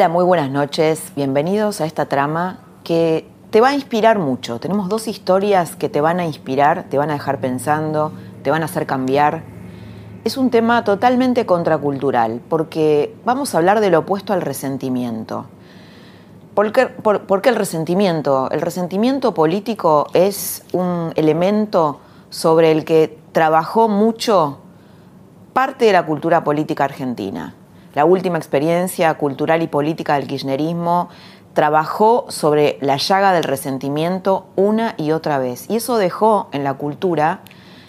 Hola, muy buenas noches. Bienvenidos a esta trama que te va a inspirar mucho. Tenemos dos historias que te van a inspirar, te van a dejar pensando, te van a hacer cambiar. Es un tema totalmente contracultural porque vamos a hablar del opuesto al resentimiento. ¿Por qué, por qué el resentimiento? El resentimiento político es un elemento sobre el que trabajó mucho parte de la cultura política argentina la última experiencia cultural y política del kirchnerismo, trabajó sobre la llaga del resentimiento una y otra vez. Y eso dejó en la cultura,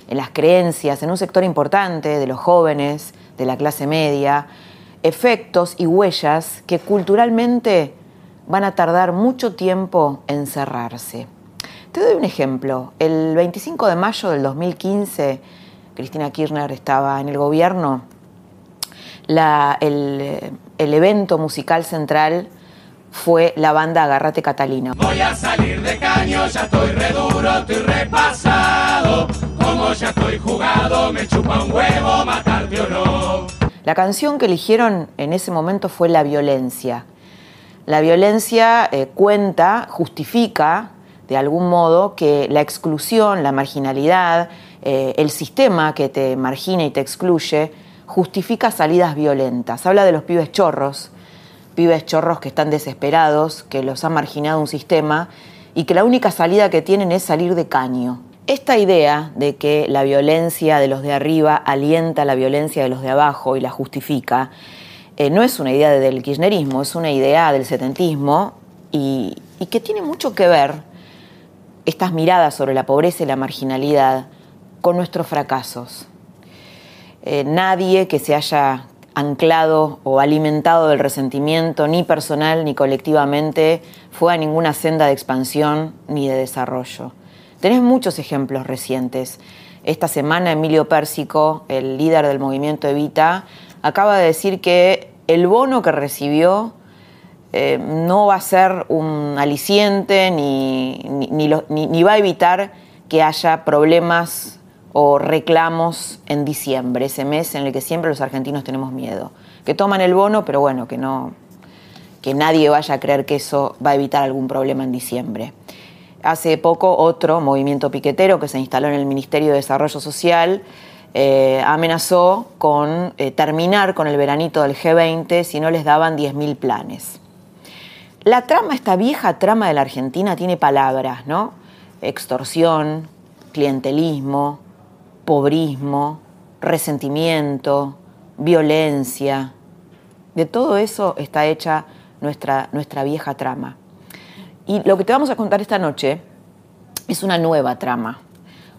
en las creencias, en un sector importante de los jóvenes, de la clase media, efectos y huellas que culturalmente van a tardar mucho tiempo en cerrarse. Te doy un ejemplo. El 25 de mayo del 2015, Cristina Kirchner estaba en el gobierno el, evento musical central fue la banda Agarrate Catalina. Voy a salir de caño, ya estoy reduro, estoy repasado. Como ya estoy jugado, me chupa un huevo matarte o no. La canción que eligieron en ese momento fue La Violencia. La violencia eh, cuenta, justifica de algún modo que la exclusión, la marginalidad, eh, el sistema que te margina y te excluye, justifica salidas violentas. Habla de los pibes chorros, pibes chorros que están desesperados, que los ha marginado un sistema y que la única salida que tienen es salir de caño. Esta idea de que la violencia de los de arriba alienta la violencia de los de abajo y la justifica, eh, no es una idea del kirchnerismo, es una idea del setentismo y, y que tiene mucho que ver estas miradas sobre la pobreza y la marginalidad con nuestros fracasos. Eh, nadie que se haya anclado o alimentado del resentimiento, ni personal ni colectivamente, fue a ninguna senda de expansión ni de desarrollo. Tenés muchos ejemplos recientes. Esta semana Emilio Pérsico, el líder del movimiento Evita, acaba de decir que el bono que recibió eh, no va a ser un aliciente ni, ni va a evitar que haya problemas o reclamos en diciembre, ese mes en el que siempre los argentinos tenemos miedo. Que toman el bono, pero bueno, que no que nadie vaya a creer que eso va a evitar algún problema en diciembre. Hace poco otro movimiento piquetero que se instaló en el Ministerio de Desarrollo Social eh, amenazó con eh, terminar con el veranito del G20 si no les daban 10.000 planes. La trama, esta vieja trama de la Argentina, tiene palabras, ¿no? Extorsión, clientelismo, pobrismo, resentimiento, violencia. De todo eso está hecha nuestra, nuestra vieja trama. Y lo que te vamos a contar esta noche es una nueva trama,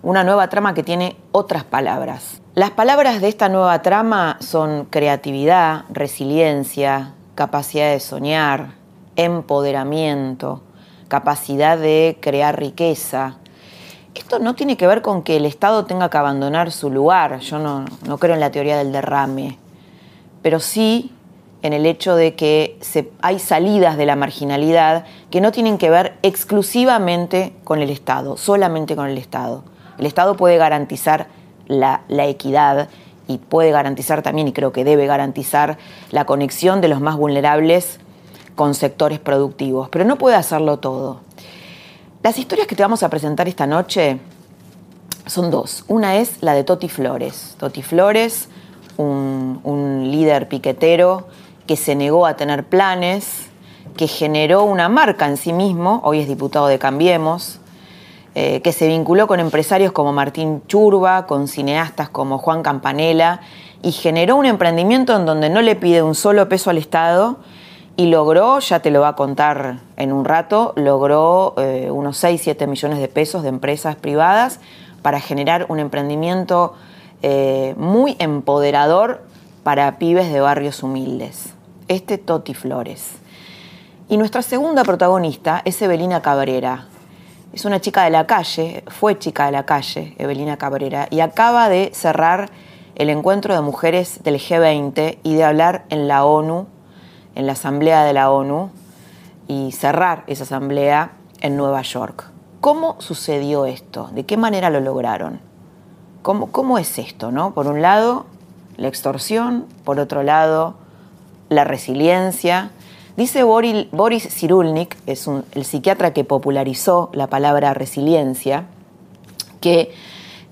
una nueva trama que tiene otras palabras. Las palabras de esta nueva trama son creatividad, resiliencia, capacidad de soñar, empoderamiento, capacidad de crear riqueza, esto no tiene que ver con que el Estado tenga que abandonar su lugar, yo no, creo en la teoría del derrame, pero sí en el hecho de que hay salidas de la marginalidad que no tienen que ver exclusivamente con el Estado, solamente con el Estado. El Estado puede garantizar la, la equidad y puede garantizar también, y creo que debe garantizar, la conexión de los más vulnerables con sectores productivos, pero no puede hacerlo todo. Las historias que te vamos a presentar esta noche son dos. Una es la de Toti Flores. Toti Flores, un, líder piquetero que se negó a tener planes, que generó una marca en sí mismo, hoy es diputado de Cambiemos, eh, que se vinculó con empresarios como Martín Churba, con cineastas como Juan Campanella, y generó un emprendimiento en donde no le pide un solo peso al Estado y logró, ya te lo va a contar en un rato, logró eh, unos 6, 7 millones de pesos de empresas privadas para generar un emprendimiento eh, muy empoderador para pibes de barrios humildes. Este Toti Flores. Y nuestra segunda protagonista es Evelina Cabrera. Es una chica de la calle, fue chica de la calle, Evelina Cabrera, y acaba de cerrar el encuentro de mujeres del G20 y de hablar en la ONU, en la Asamblea de la ONU, y cerrar esa asamblea en Nueva York. ¿Cómo sucedió esto? ¿De qué manera lo lograron? ¿Cómo, cómo es esto? ¿no? Por un lado, la extorsión, por otro lado, la resiliencia. Dice Boris Cyrulnik, es el psiquiatra que popularizó la palabra resiliencia, que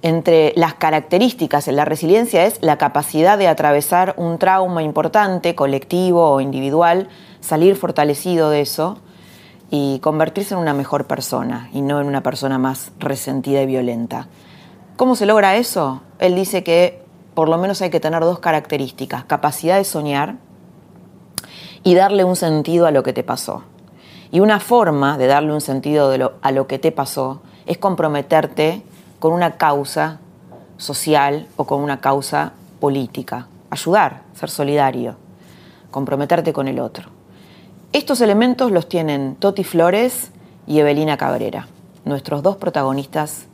entre las características de la resiliencia es la capacidad de atravesar un trauma importante, colectivo o individual, salir fortalecido de eso y convertirse en una mejor persona y no en una persona más resentida y violenta. ¿Cómo se logra eso? Él dice que por lo menos hay que tener dos características, capacidad de soñar y darle un sentido a lo que te pasó. Y una forma de darle un sentido a lo que te pasó es comprometerte con una causa social o con una causa política. Ayudar, ser solidario, comprometerte con el otro. Estos elementos los tienen Toti Flores y Evelina Cabrera, nuestros dos protagonistas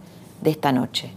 de esta noche.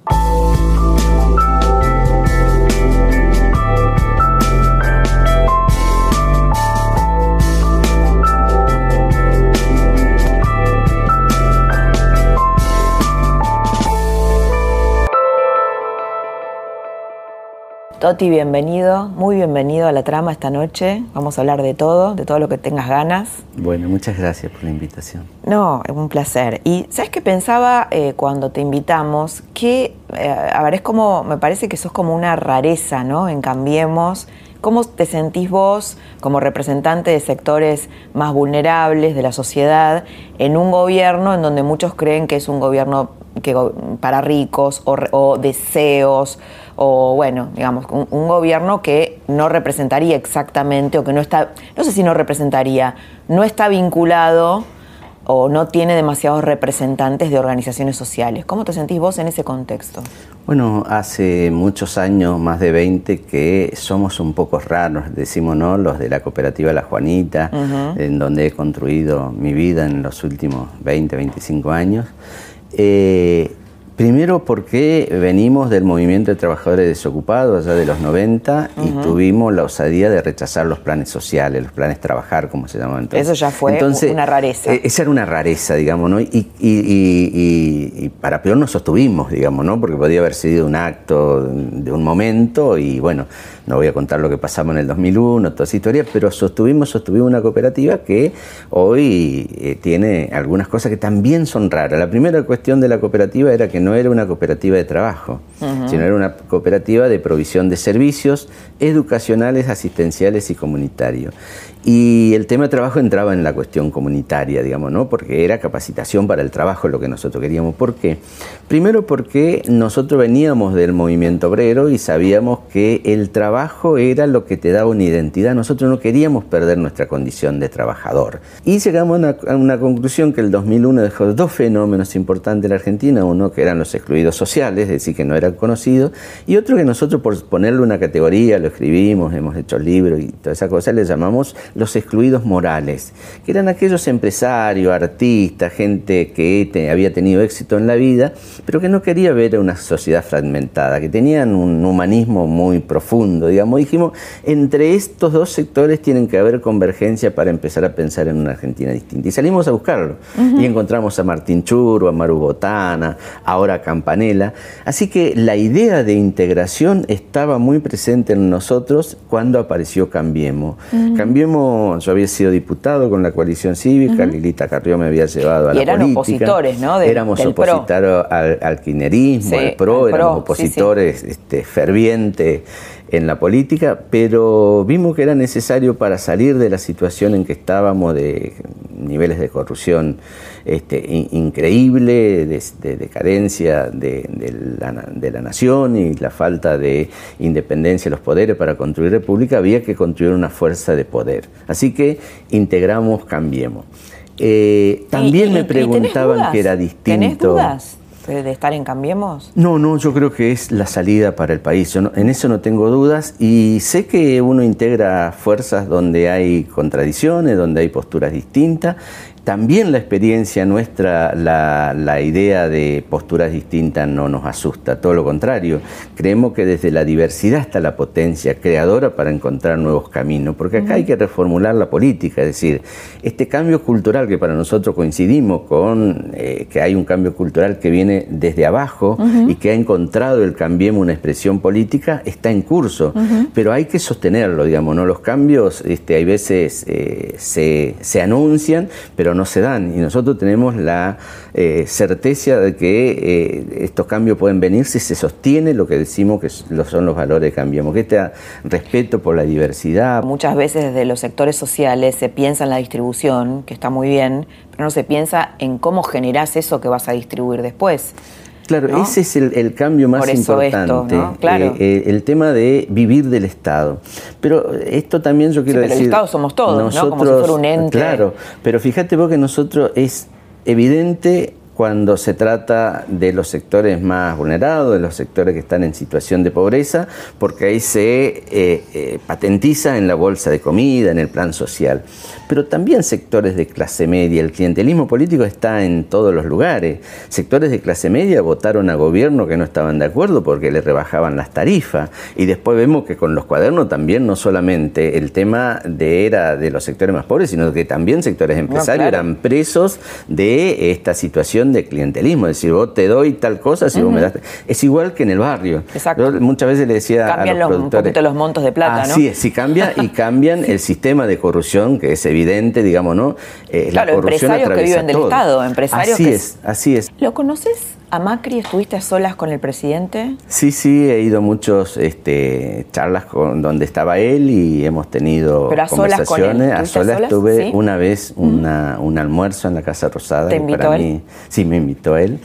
Toti, bienvenido, muy bienvenido a la trama esta noche. Vamos a hablar de todo, de todo lo que tengas ganas. Bueno, muchas gracias por la invitación. No, es un placer. Y sabes qué pensaba eh, cuando te invitamos, que, eh, a ver, es como, me parece que sos como una rareza, ¿no? En Cambiemos. ¿Cómo te sentís vos como representante de sectores más vulnerables de la sociedad en un gobierno en donde muchos creen que es un gobierno que, para ricos o deseos? O bueno, digamos, un, gobierno que no representaría exactamente o que no está, no sé si no representaría, no está vinculado o no tiene demasiados representantes de organizaciones sociales. ¿Cómo te sentís vos en ese contexto? Bueno, hace muchos años, más de 20, que somos un poco raros, decimos, ¿no? Los de la cooperativa La Juanita, en donde he construido mi vida en los últimos 20, 25 años. Eh, Primero porque venimos del movimiento de trabajadores desocupados allá de los 90 y tuvimos la osadía de rechazar los planes sociales, los planes trabajar, como se llaman entonces. Eso ya fue una rareza. E, esa era una rareza, digamos, ¿no? Y, para peor nos sostuvimos, digamos, ¿no? Porque podía haber sido un acto de un momento y bueno, no voy a contar lo que pasamos en el 2001, toda esa historia, pero sostuvimos, sostuvimos una cooperativa que hoy eh, tiene algunas cosas que también son raras. La primera cuestión de la cooperativa era que no era una cooperativa de trabajo, sino era una cooperativa de provisión de servicios educacionales, asistenciales y comunitarios. Y el tema de trabajo entraba en la cuestión comunitaria, digamos, ¿no? Porque era capacitación para el trabajo lo que nosotros queríamos. ¿Por qué? Primero porque nosotros veníamos del movimiento obrero y sabíamos que el trabajo era lo que te daba una identidad. Nosotros no queríamos perder nuestra condición de trabajador. Y llegamos a una, conclusión que el 2001 dejó dos fenómenos importantes en la Argentina. Uno que eran los excluidos sociales, es decir, que no eran conocidos. Y otro que nosotros, por ponerle una categoría, lo escribimos, hemos hecho libros y toda esa cosa, le llamamos los excluidos morales, que eran aquellos empresarios, artistas, gente que había tenido éxito en la vida, pero que no quería ver una sociedad fragmentada, que tenían un humanismo muy profundo, digamos. Dijimos, entre estos dos sectores tienen que haber convergencia para empezar a pensar en una Argentina distinta. Y salimos a buscarlo. Y encontramos a Martín Churro, a Maru Botana, ahora a Campanella. Así que la idea de integración estaba muy presente en nosotros cuando apareció Cambiemos. Cambiemos yo había sido diputado con la coalición cívica, Lilita Carrió me había llevado a la eran opositores, ¿no? éramos opositores al, al, kirchnerismo, al PRO, éramos opositores Este, fervientes en la política, pero vimos que era necesario para salir de la situación en que estábamos de niveles de corrupción este, increíble, de, decadencia de, la, nación y la falta de independencia de los poderes para construir república, había que construir una fuerza de poder. Así que integramos, cambiemos. Eh, también me preguntaban que era distinto. dudas? de estar en Cambiemos? No, no, yo creo que es la salida para el país. en eso no tengo dudas y sé que uno integra fuerzas donde hay contradicciones, donde hay posturas distintas también la experiencia nuestra, la, idea de posturas distintas no nos asusta, todo lo contrario. Creemos que desde la diversidad está la potencia creadora para encontrar nuevos caminos, porque acá hay que reformular la política, es decir, este cambio cultural que para nosotros coincidimos con eh, que hay un cambio cultural que viene desde abajo y que ha encontrado el cambiemos una expresión política, está en curso, pero hay que sostenerlo, digamos, ¿no? Los cambios este, hay veces eh, se, se anuncian, pero no no se dan. Y nosotros tenemos la eh, certeza de que eh, estos cambios pueden venir si se sostiene lo que decimos que son los valores que cambiamos, que este respeto por la diversidad. Muchas veces desde los sectores sociales se piensa en la distribución, que está muy bien, pero no se piensa en cómo generás eso que vas a distribuir después. Claro, ese es el, cambio más importante. Claro. Eh, el tema de vivir del Estado. Pero esto también yo quiero decir. el Estado somos todos, nosotros, ¿no? Como un ente. Claro, pero fíjate vos que nosotros es evidente cuando se trata de los sectores más vulnerados, de los sectores que están en situación de pobreza, porque ahí se eh, eh, patentiza en la bolsa de comida, en el plan social. Pero también sectores de clase media, el clientelismo político está en todos los lugares. Sectores de clase media votaron a gobierno que no estaban de acuerdo porque le rebajaban las tarifas. Y después vemos que con los cuadernos también no solamente el tema de era de los sectores más pobres, sino que también sectores empresarios eran presos de esta situación de clientelismo, es decir, vos te doy tal cosa si vos me das. Es igual que en el barrio. Exacto. muchas veces le decía a los, productores. los montos de plata, así es, si cambia y cambian el sistema de corrupción, que es evidente, digamos, ¿no? Eh, la corrupción empresarios que viven del Estado, empresarios Así es, así es. ¿Lo conoces a Macri? ¿Estuviste a solas con el presidente? Sí, sí, he ido a muchas este, charlas con donde estaba él y hemos tenido conversaciones. a solas estuve una vez una, un almuerzo en la Casa Rosada. ¿Te invitó él? Sí, me invitó él.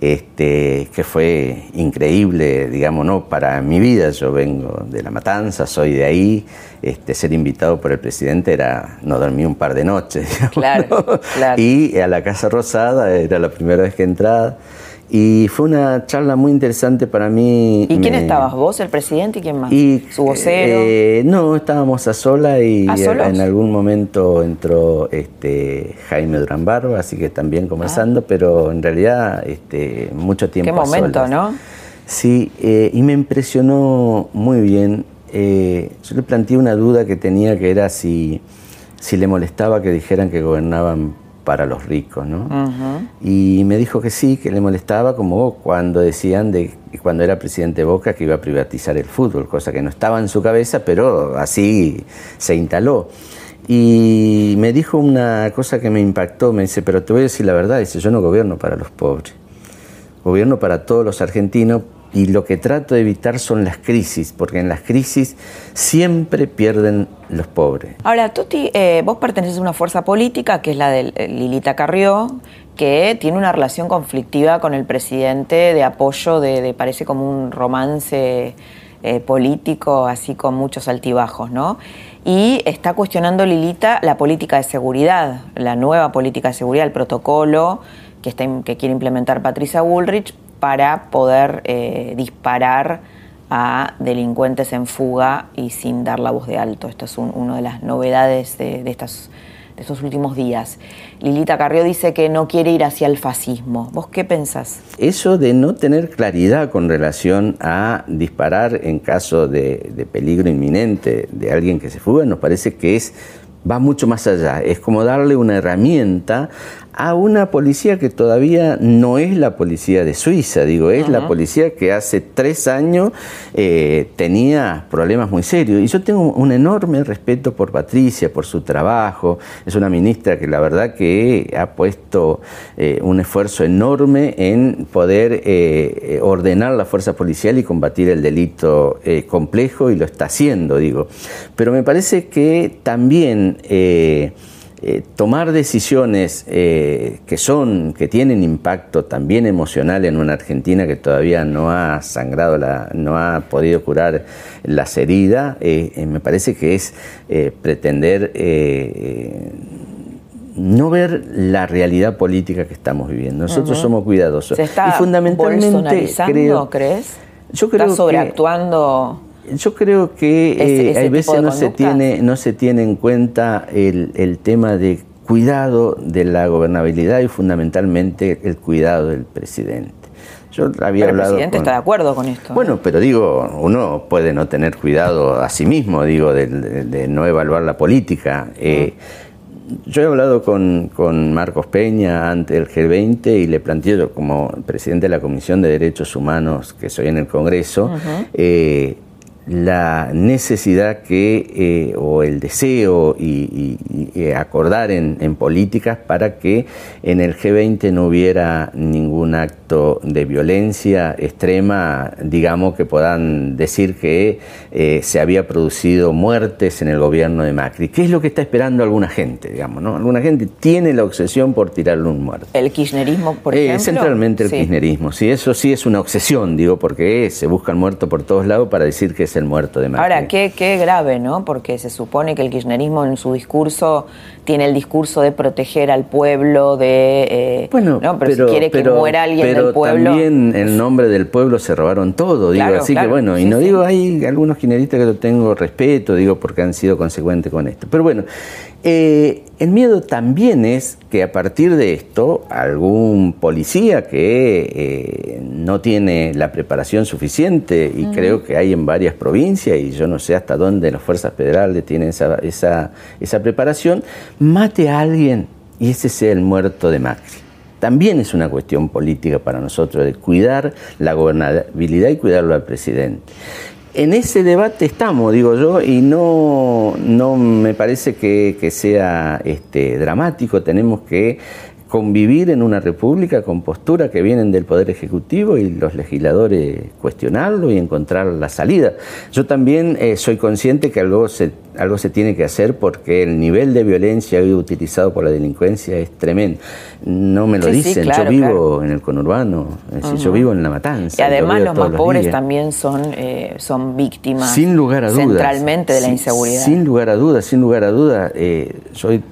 Este, que fue increíble, digamos, ¿no? para mi vida. Yo vengo de La Matanza, soy de ahí. Este, ser invitado por el presidente era no dormí un par de noches. claro, claro. Y a la Casa Rosada era la primera vez que entraba. Y fue una charla muy interesante para mí. ¿Y quién estabas? ¿Vos, el presidente y quién más? ¿Su vocero? Eh, no, estábamos a sola y en algún momento entró este, Jaime Durán Barba, así que también conversando, ah. pero en realidad este, mucho tiempo. Qué momento, ¿no? Sí, eh, y me impresionó muy bien. Eh, yo le planteé una duda que tenía que era si, si le molestaba que dijeran que gobernaban para los ricos, ¿no? Y me dijo que sí, que le molestaba como cuando decían de cuando era presidente Boca que iba a privatizar el fútbol, cosa que no estaba en su cabeza, pero así se instaló. Y me dijo una cosa que me impactó, me dice, pero te voy a decir la verdad, dice, yo no gobierno para los pobres, gobierno para todos los argentinos y lo que trato de evitar son las crisis, porque en las crisis siempre pierden los pobres. Ahora, Tuti, eh, vos perteneces a una fuerza política que es la de eh, Lilita Carrió, que tiene una relación conflictiva con el presidente de apoyo de, parece como un romance eh, político, así con muchos altibajos, ¿no? Y está cuestionando Lilita la política de seguridad, la nueva política de seguridad, el protocolo que, está, que quiere implementar Patricia Bullrich para poder eh, disparar a delincuentes en fuga y sin dar la voz de alto. Esto es una de las novedades de, de estos últimos días. Lilita Carrió dice que no quiere ir hacia el fascismo. ¿Vos qué pensás? Eso de no tener claridad con relación a disparar en caso de, de peligro inminente de alguien que se fuga nos parece que es va mucho más allá. Es como darle una herramienta a una policía que todavía no es la policía de Suiza, digo, es la policía que hace tres años eh, tenía problemas muy serios. Y yo tengo un enorme respeto por Patricia, por su trabajo. Es una ministra que la verdad que ha puesto eh, un esfuerzo enorme en poder eh, ordenar la fuerza policial y combatir el delito complejo y lo está haciendo, digo. Pero me parece que también eh, tomar decisiones eh, que son, que tienen impacto también emocional en una Argentina que todavía no ha sangrado, la, no ha podido curar las heridas, eh, me parece que es pretender no ver la realidad política que estamos viviendo. Nosotros somos cuidadosos. ¿Se está y fundamentalmente creo, crees? Yo creo ¿Está sobreactuando? Yo creo que eh, hay veces no se, tiene, no se tiene en cuenta el, el tema de cuidado de la gobernabilidad y fundamentalmente el cuidado del presidente. Yo había pero hablado. El presidente está de acuerdo con esto. Bueno, pero digo, uno puede no tener cuidado a sí mismo, digo, de, no evaluar la política. Eh, yo he hablado con, Marcos Peña ante el G20 y le planteé yo como presidente de la Comisión de Derechos Humanos que soy en el Congreso, la necesidad que, eh, o el deseo y, acordar en, políticas para que en el G20 no hubiera ningún acto de violencia extrema, digamos, que puedan decir que eh, se había producido muertes en el gobierno de Macri. ¿Qué es lo que está esperando alguna gente, digamos, no? Alguna gente tiene la obsesión por tirarle un muerto. ¿El kirchnerismo, por eh, ejemplo? Centralmente el kirchnerismo, sí, eso sí es una obsesión, digo, porque se busca el muerto por todos lados para decir que es el muerto de Macri. Ahora, qué, qué grave, ¿no? Porque se supone que el kirchnerismo en su discurso tiene el discurso de proteger al pueblo, de... Eh, bueno, pero, si quiere que muera alguien del pueblo... también en nombre del pueblo se robaron todo, digo, así que bueno, y no digo, hay algunos kirchneristas que lo tengo respeto, digo, porque han sido consecuentes con esto. Pero bueno, eh, el miedo también es que a partir de esto algún policía que eh, no tiene la preparación suficiente, y creo que hay en varias provincias, y yo no sé hasta dónde las fuerzas federales tienen esa, esa, esa preparación, mate a alguien y ese sea el muerto de Macri. También es una cuestión política para nosotros de cuidar la gobernabilidad y cuidarlo al presidente en ese debate estamos, digo yo, y no, no me parece que, sea este, dramático. Tenemos que convivir en una república con posturas que vienen del Poder Ejecutivo y los legisladores cuestionarlo y encontrar la salida. Yo también eh, soy consciente que algo se, algo se tiene que hacer porque el nivel de violencia utilizado por la delincuencia es tremendo. No me lo dicen, yo vivo en el conurbano, yo vivo en La Matanza. Y además los más pobres también son, eh, son víctimas sin lugar a dudas, centralmente de la inseguridad. Sin lugar a dudas, sin lugar a dudas, eh, soy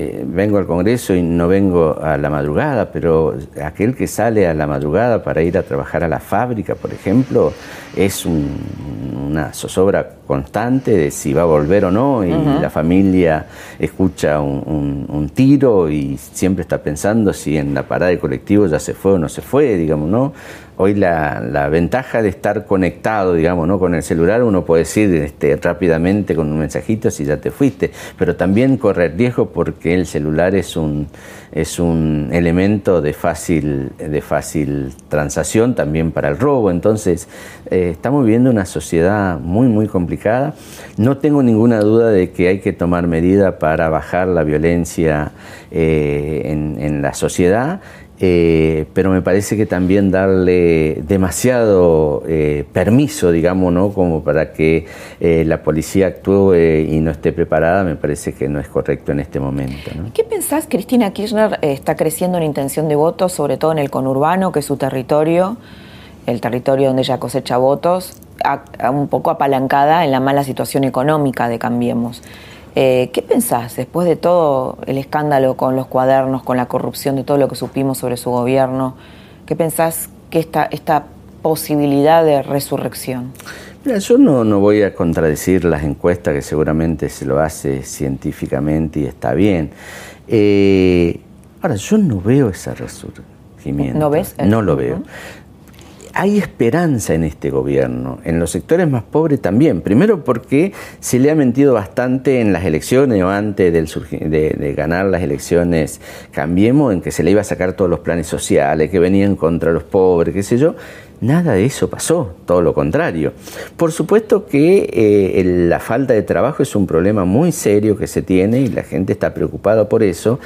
eh, vengo al Congreso y no vengo a la madrugada, pero aquel que sale a la madrugada para ir a trabajar a la fábrica, por ejemplo, es una zozobra constante de si va a volver o no y la familia escucha un, tiro y siempre está pensando si en la parada de colectivo ya se fue o no se fue, digamos, ¿no? Hoy la, ventaja de estar conectado, digamos, ¿no? con el celular, uno puede decir este, rápidamente con un mensajito si ya te fuiste, pero también correr riesgo porque el celular es un, es un elemento de fácil, de fácil transacción también para el robo. Entonces, eh, estamos viviendo una sociedad muy, muy complicada. No tengo ninguna duda de que hay que tomar medidas para bajar la violencia eh, en la sociedad eh, pero me parece que también darle demasiado eh, permiso, digamos, ¿no? como para que eh, la policía actúe y no esté preparada, me parece que no es correcto en este momento. ¿Qué pensás? Cristina Kirchner está creciendo en intención de votos, sobre todo en el conurbano, que es su territorio, el territorio donde ella cosecha votos, un poco apalancada en la mala situación económica de Cambiemos. Eh, ¿Qué pensás después de todo el escándalo con los cuadernos, con la corrupción, de todo lo que supimos sobre su gobierno? ¿Qué pensás que esta, esta posibilidad de resurrección? yo no, no voy a contradecir las encuestas, que seguramente se lo hace científicamente y está bien. Eh, ahora, yo no veo esa resurgimiento. ¿No ves? No lo veo hay esperanza en este gobierno, en los sectores más pobres también. Primero porque se le ha mentido bastante en las elecciones o antes de, ganar las elecciones Cambiemos, en que se le iba a sacar todos los planes sociales, que venían contra los pobres, qué sé yo. Nada de eso pasó, todo lo contrario. Por supuesto que eh, la falta de trabajo es un problema muy serio que se tiene y la gente está preocupada por eso,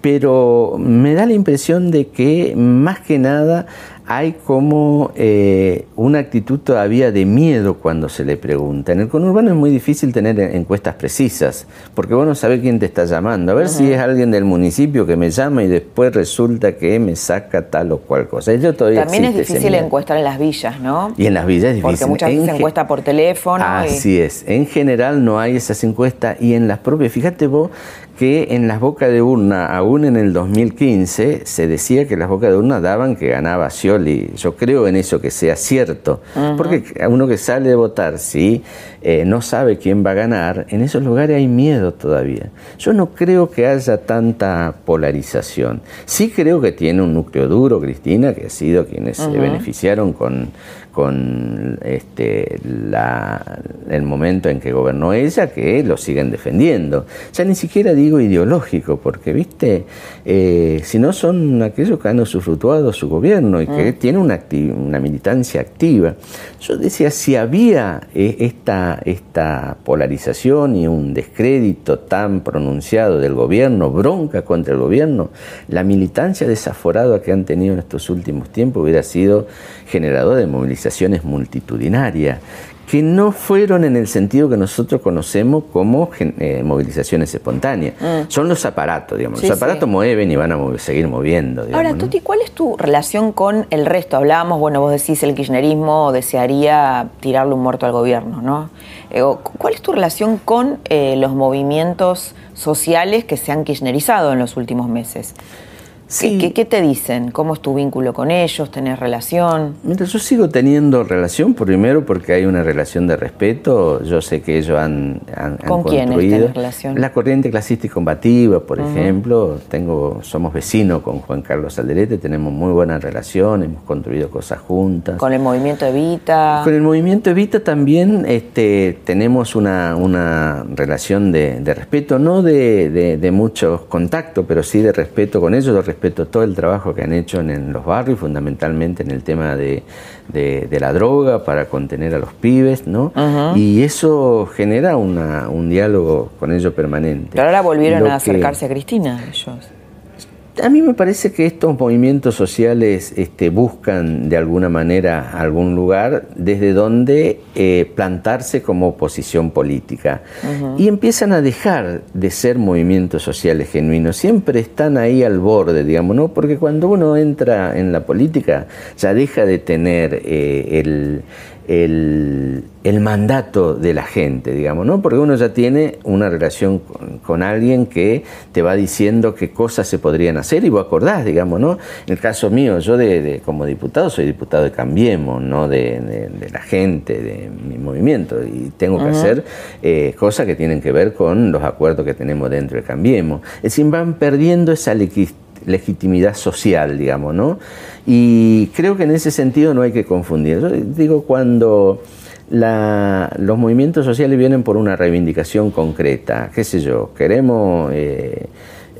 pero me da la impresión de que más que nada hay como eh, una actitud todavía de miedo cuando se le pregunta. En el conurbano es muy difícil tener encuestas precisas, porque vos no sabés quién te está llamando. A ver si es alguien del municipio que me llama y después resulta que me saca tal o cual cosa. También es difícil encuestar en las villas, ¿no? Y en las villas es difícil. Porque muchas veces se encuesta por teléfono. Así es. En general no hay esas encuestas y en las propias, fíjate vos que en las bocas de urna, aún en el 2015, se decía que las bocas de urna daban que ganaba Scioli. Yo creo en eso que sea cierto, porque a uno que sale de votar, si eh, no sabe quién va a ganar, en esos lugares hay miedo todavía. Yo no creo que haya tanta polarización. Sí creo que tiene un núcleo duro, Cristina, que ha sido quienes se beneficiaron con con este, el momento en que gobernó ella, que lo siguen defendiendo. Ya ni siquiera digo ideológico, porque, viste, eh, si no son aquellos que han usufructuado su gobierno y que mm. tienen una, una militancia activa. Yo decía, si había eh, esta, esta polarización y un descrédito tan pronunciado del gobierno, bronca contra el gobierno, la militancia desaforada que han tenido en estos últimos tiempos hubiera sido generador de movilizaciones multitudinarias que no fueron en el sentido que nosotros conocemos como eh, movilizaciones espontáneas. Mm. Son los aparatos, digamos. los aparatos mueven y van a seguir moviendo. Ahora, Tuti, ¿cuál es tu relación con el resto? Hablábamos, bueno, vos decís el kirchnerismo desearía tirarle un muerto al gobierno, ¿no? Eh, ¿Cuál es tu relación con eh, los movimientos sociales que se han kirchnerizado en los últimos meses? ¿Qué, te dicen? ¿Cómo es tu vínculo con ellos? ¿Tenés relación? Mientras yo sigo teniendo relación, primero porque hay una relación de respeto. Yo sé que ellos han, han, ¿Con construido. relación? La corriente clasista y combativa, por ejemplo. Tengo, somos vecinos con Juan Carlos Alderete, tenemos muy buena relación, hemos construido cosas juntas. ¿Con el movimiento Evita? Con el movimiento Evita también este, tenemos una, una relación de, respeto, no de, de, de muchos contactos, pero sí de respeto con ellos, de respeto respeto todo el trabajo que han hecho en, los barrios, fundamentalmente en el tema de, la droga para contener a los pibes, ¿no? Y eso genera un diálogo con ellos permanente. Pero ahora volvieron a acercarse a Cristina ellos. A mí me parece que estos movimientos sociales este, buscan de alguna manera algún lugar desde donde eh, plantarse como oposición política y empiezan a dejar de ser movimientos sociales genuinos. Siempre están ahí al borde, digamos, ¿no? Porque cuando uno entra en la política ya deja de tener eh, el el, mandato de la gente, digamos, ¿no? Porque uno ya tiene una relación con, alguien que te va diciendo qué cosas se podrían hacer y vos acordás, digamos, ¿no? En el caso mío, yo de, como diputado soy diputado de Cambiemos, ¿no? De, la gente, de mi movimiento, y tengo que hacer eh, cosas que tienen que ver con los acuerdos que tenemos dentro de Cambiemos. Es decir, van perdiendo esa legitimidad social, digamos, ¿no? Y creo que en ese sentido no hay que confundir. Yo digo, cuando los movimientos sociales vienen por una reivindicación concreta, qué sé yo, queremos eh,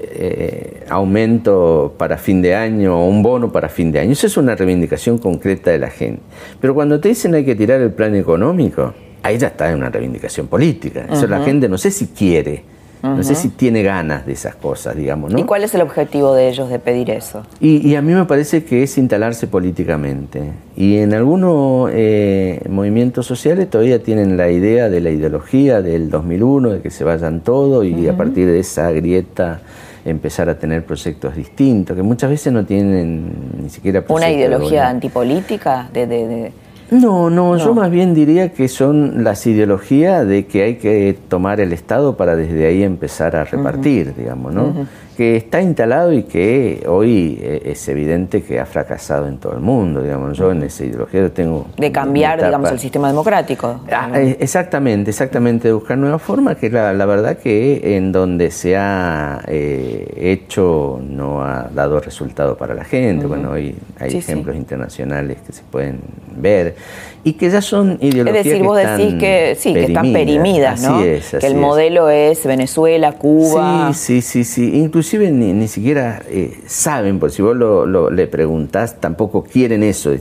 eh, aumento para fin de año o un bono para fin de año, eso es una reivindicación concreta de la gente. Pero cuando te dicen hay que tirar el plan económico, ahí ya está en una reivindicación política. Eso la gente no sé si quiere no sé si tiene ganas de esas cosas, digamos. ¿no? ¿Y cuál es el objetivo de ellos de pedir eso? Y, a mí me parece que es instalarse políticamente. Y en algunos eh, movimientos sociales todavía tienen la idea de la ideología del 2001, de que se vayan todos y a partir de esa grieta empezar a tener proyectos distintos, que muchas veces no tienen ni siquiera... ¿Una ideología antipolítica? de, de no, no, yo más bien diría que son las ideologías de que hay que tomar el Estado para desde ahí empezar a repartir, digamos, ¿no? Que está instalado y que hoy eh, es evidente que ha fracasado en todo el mundo, digamos. Yo en esa ideología tengo... De cambiar, digamos, el sistema democrático. Ah, eh, exactamente, exactamente, de buscar nuevas formas, que la, la verdad que en donde se ha eh, hecho no ha dado resultado para la gente. Bueno, hoy hay ejemplos internacionales que se pueden ver y que ya son ideologías Es decir, vos decís que sí, que están perimidas, ¿no? que el modelo es Venezuela, Cuba. Sí, sí, sí, sí. Inclusive ni, siquiera eh, saben, por si vos lo, le preguntás, tampoco quieren eso.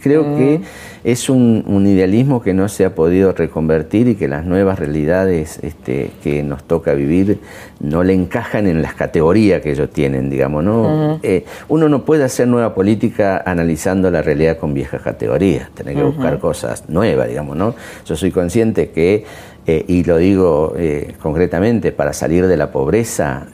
Creo mm. que es un, idealismo que no se ha podido reconvertir y que las nuevas realidades este, que nos toca vivir no le encajan en las categorías que ellos tienen, digamos, ¿no? Eh, uno no puede hacer nueva política analizando la realidad con viejas categorías, tener que buscar cosas nuevas, digamos, ¿no? Yo soy consciente que, eh, y lo digo eh, concretamente, para salir de la pobreza,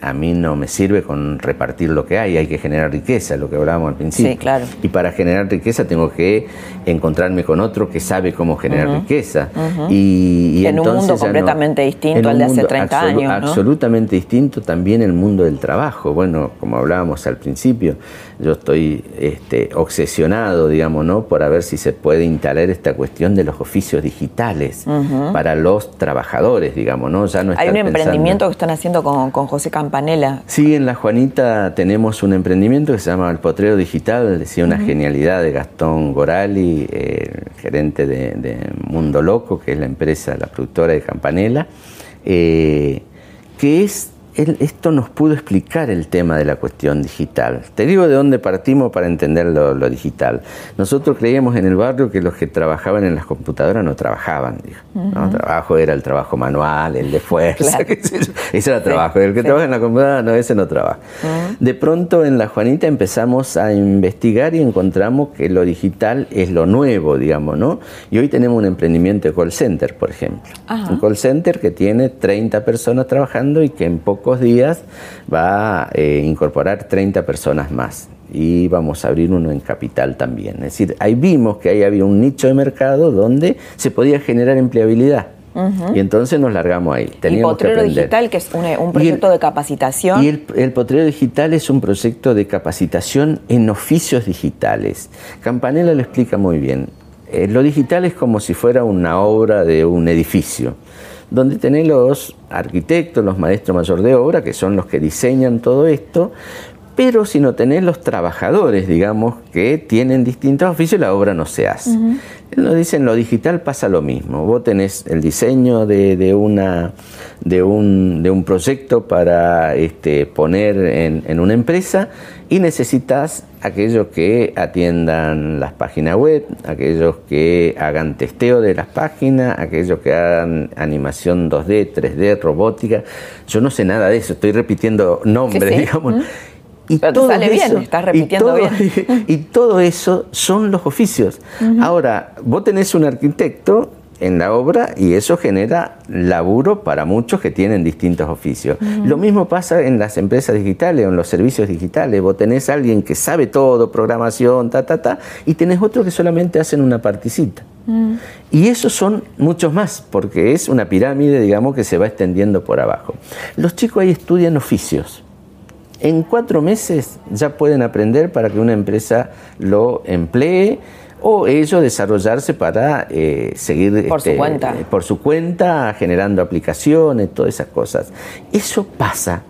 a mí no me sirve con repartir lo que hay, hay que generar riqueza, lo que hablábamos al principio. Sí, claro. Y para generar riqueza tengo que encontrarme con otro que sabe cómo generar riqueza. y, en un mundo completamente distinto al de hace 30 años. ¿no? Absolutamente distinto también el mundo del trabajo. Bueno, como hablábamos al principio, yo estoy este, obsesionado, digamos, ¿no? por ver si se puede instalar esta cuestión de los oficios digitales para los trabajadores, digamos, ¿no? Ya no Hay un emprendimiento que están haciendo con, José Campanella. Sí, en La Juanita tenemos un emprendimiento que se llama El Potrero Digital, decía una genialidad de Gastón Gorali, gerente de, Mundo Loco, que es la empresa, la productora de Campanella, eh, que es esto nos pudo explicar el tema de la cuestión digital. Te digo de dónde partimos para entender lo, digital. Nosotros creíamos en el barrio que los que trabajaban en las computadoras no trabajaban. El trabajo era el trabajo manual, el de fuerza. ese era el trabajo. El que trabaja en la computadora, no, ese no trabaja. De pronto en La Juanita empezamos a investigar y encontramos que lo digital es lo nuevo, digamos, ¿no? Y hoy tenemos un emprendimiento de call center, por ejemplo. Un call center que tiene 30 personas trabajando y que en poco días va a eh, incorporar 30 personas más y vamos a abrir uno en capital también. Es decir, ahí vimos que ahí había un nicho de mercado donde se podía generar empleabilidad. Y entonces nos largamos ahí. Teníamos el Potrero Digital, que es un, proyecto de capacitación. Y el, Potrero Digital es un proyecto de capacitación en oficios digitales. Campanella lo explica muy bien. Eh, lo digital es como si fuera una obra de un edificio donde tenés los arquitectos, los maestros mayor de obra, que son los que diseñan todo esto, pero si no tenés los trabajadores, digamos, que tienen distintos oficios, la obra no se hace. Nos dicen, lo digital pasa lo mismo. Vos tenés el diseño de, una, de, un, de un proyecto para este, poner en, en una empresa y necesitas aquellos que atiendan las páginas web, aquellos que hagan testeo de las páginas, aquellos que hagan animación 2D, 3D, robótica. Yo no sé nada de eso, estoy repitiendo nombres, digamos. Y Pero todo sale bien, estás repitiendo bien. Y todo eso son los oficios. Ahora, vos tenés un arquitecto en la obra y eso genera laburo para muchos que tienen distintos oficios. Lo mismo pasa en las empresas digitales o en los servicios digitales. Vos tenés a alguien que sabe todo, programación, ta, ta, ta, y tenés otro que solamente hacen una particita. Y esos son muchos más, porque es una pirámide, digamos, que se va extendiendo por abajo. Los chicos ahí estudian oficios. En cuatro meses ya pueden aprender para que una empresa lo emplee o ellos desarrollarse para eh, seguir por, su este, cuenta. por su cuenta, generando aplicaciones, todas esas cosas. Eso pasa.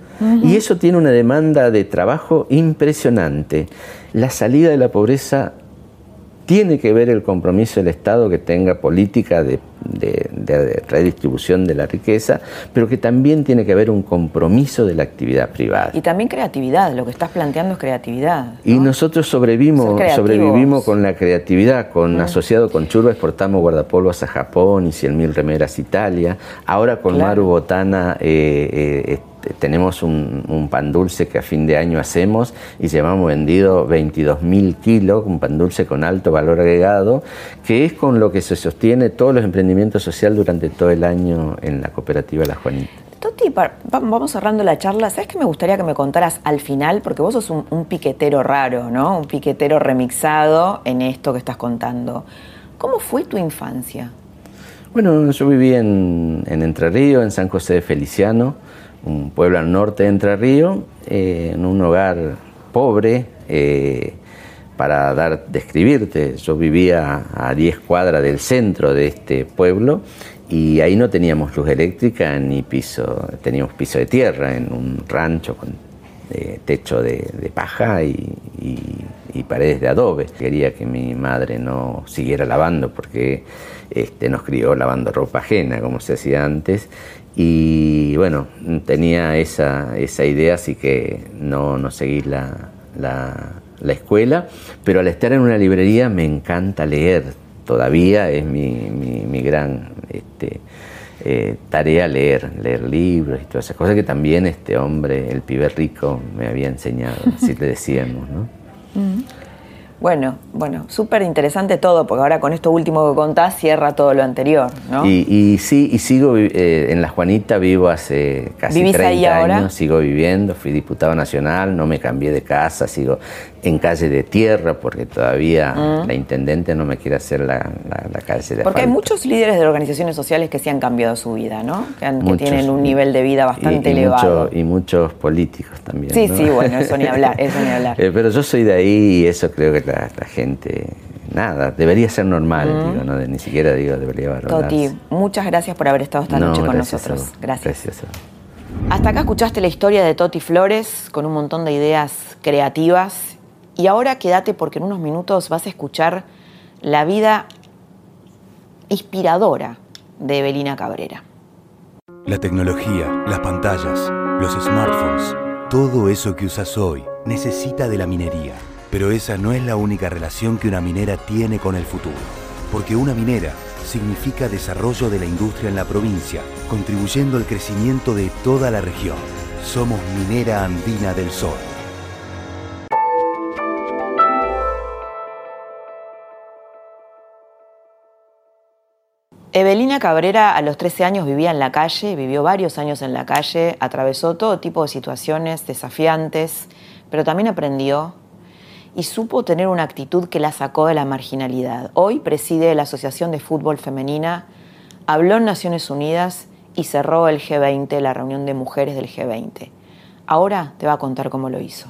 Y eso tiene una demanda de trabajo impresionante. La salida de la pobreza tiene que ver el compromiso del Estado que tenga política de, redistribución de la riqueza, pero que también tiene que haber un compromiso de la actividad privada. Y también creatividad, lo que estás planteando es creatividad. Y nosotros sobrevivimos, sobrevivimos con la creatividad, con asociado con Churba exportamos guardapolvos a Japón y 100.000 remeras a Italia, ahora con Maru Botana eh, eh, tenemos un, pan dulce que a fin de año hacemos y llevamos vendido 22.000 kilos, un pan dulce con alto valor agregado, que es con lo que se sostiene todos los emprendimientos sociales durante todo el año en la cooperativa La Juanita. Toti, vamos cerrando la charla. ¿Sabes qué me gustaría que me contaras al final? Porque vos sos un, piquetero raro, ¿no? Un piquetero remixado en esto que estás contando. ¿Cómo fue tu infancia? Bueno, yo viví en, en Entre Ríos, en San José de Feliciano un pueblo al norte de Entre Ríos, eh, en un hogar pobre. Eh, para dar, describirte, yo vivía a 10 cuadras del centro de este pueblo y ahí no teníamos luz eléctrica ni piso, teníamos piso de tierra en un rancho con eh, techo de, paja y, paredes de adobe. Quería que mi madre no siguiera lavando porque este, nos crió lavando ropa ajena, como se hacía antes, y bueno, tenía esa, esa idea, así que no, no seguí la, la, escuela, pero al estar en una librería me encanta leer, todavía es mi, mi, gran este, eh, tarea leer, leer libros y todas esas cosas que también este hombre, el pibe rico, me había enseñado, así le decíamos, ¿no? Bueno, bueno, súper interesante todo, porque ahora con esto último que contás cierra todo lo anterior, ¿no? Y, y sí, y sigo eh, en La Juanita, vivo hace casi ¿Vivís 30 ahí años, ahora? sigo viviendo, fui diputado nacional, no me cambié de casa, sigo en calle de tierra porque todavía la intendente no me quiere hacer la, la- la calle de Mm. Porque hay muchos líderes de organizaciones sociales que sí han cambiado su vida, ¿no? Que, han- que tienen un nivel de vida bastante Y- y elevado. mucho- y muchos políticos también. Sí, ¿no? sí, bueno, eso ni hablar, eso ni hablar. Eh, pero yo soy de ahí y eso creo que la, la gente, nada, debería ser normal, digo, no, De- ni siquiera digo debería valorarse. Toti, muchas gracias por haber estado esta No, noche con nosotros. Gracias. gracias. Hasta acá escuchaste la historia de Toti Flores con un montón de ideas creativas. Y ahora quédate porque en unos minutos vas a escuchar la vida inspiradora de Evelina Cabrera. La tecnología, las pantallas, los smartphones, todo eso que usas hoy necesita de la minería. Pero esa no es la única relación que una minera tiene con el futuro. Porque una minera significa desarrollo de la industria en la provincia, contribuyendo al crecimiento de toda la región. Somos Minera Andina del Sol. Evelina Cabrera a los 13 años vivía en la calle, vivió varios años en la calle, atravesó todo tipo de situaciones desafiantes, pero también aprendió y supo tener una actitud que la sacó de la marginalidad. Hoy preside la Asociación de Fútbol Femenina, habló en Naciones Unidas y cerró el G20, la reunión de mujeres del G20. Ahora te va a contar cómo lo hizo.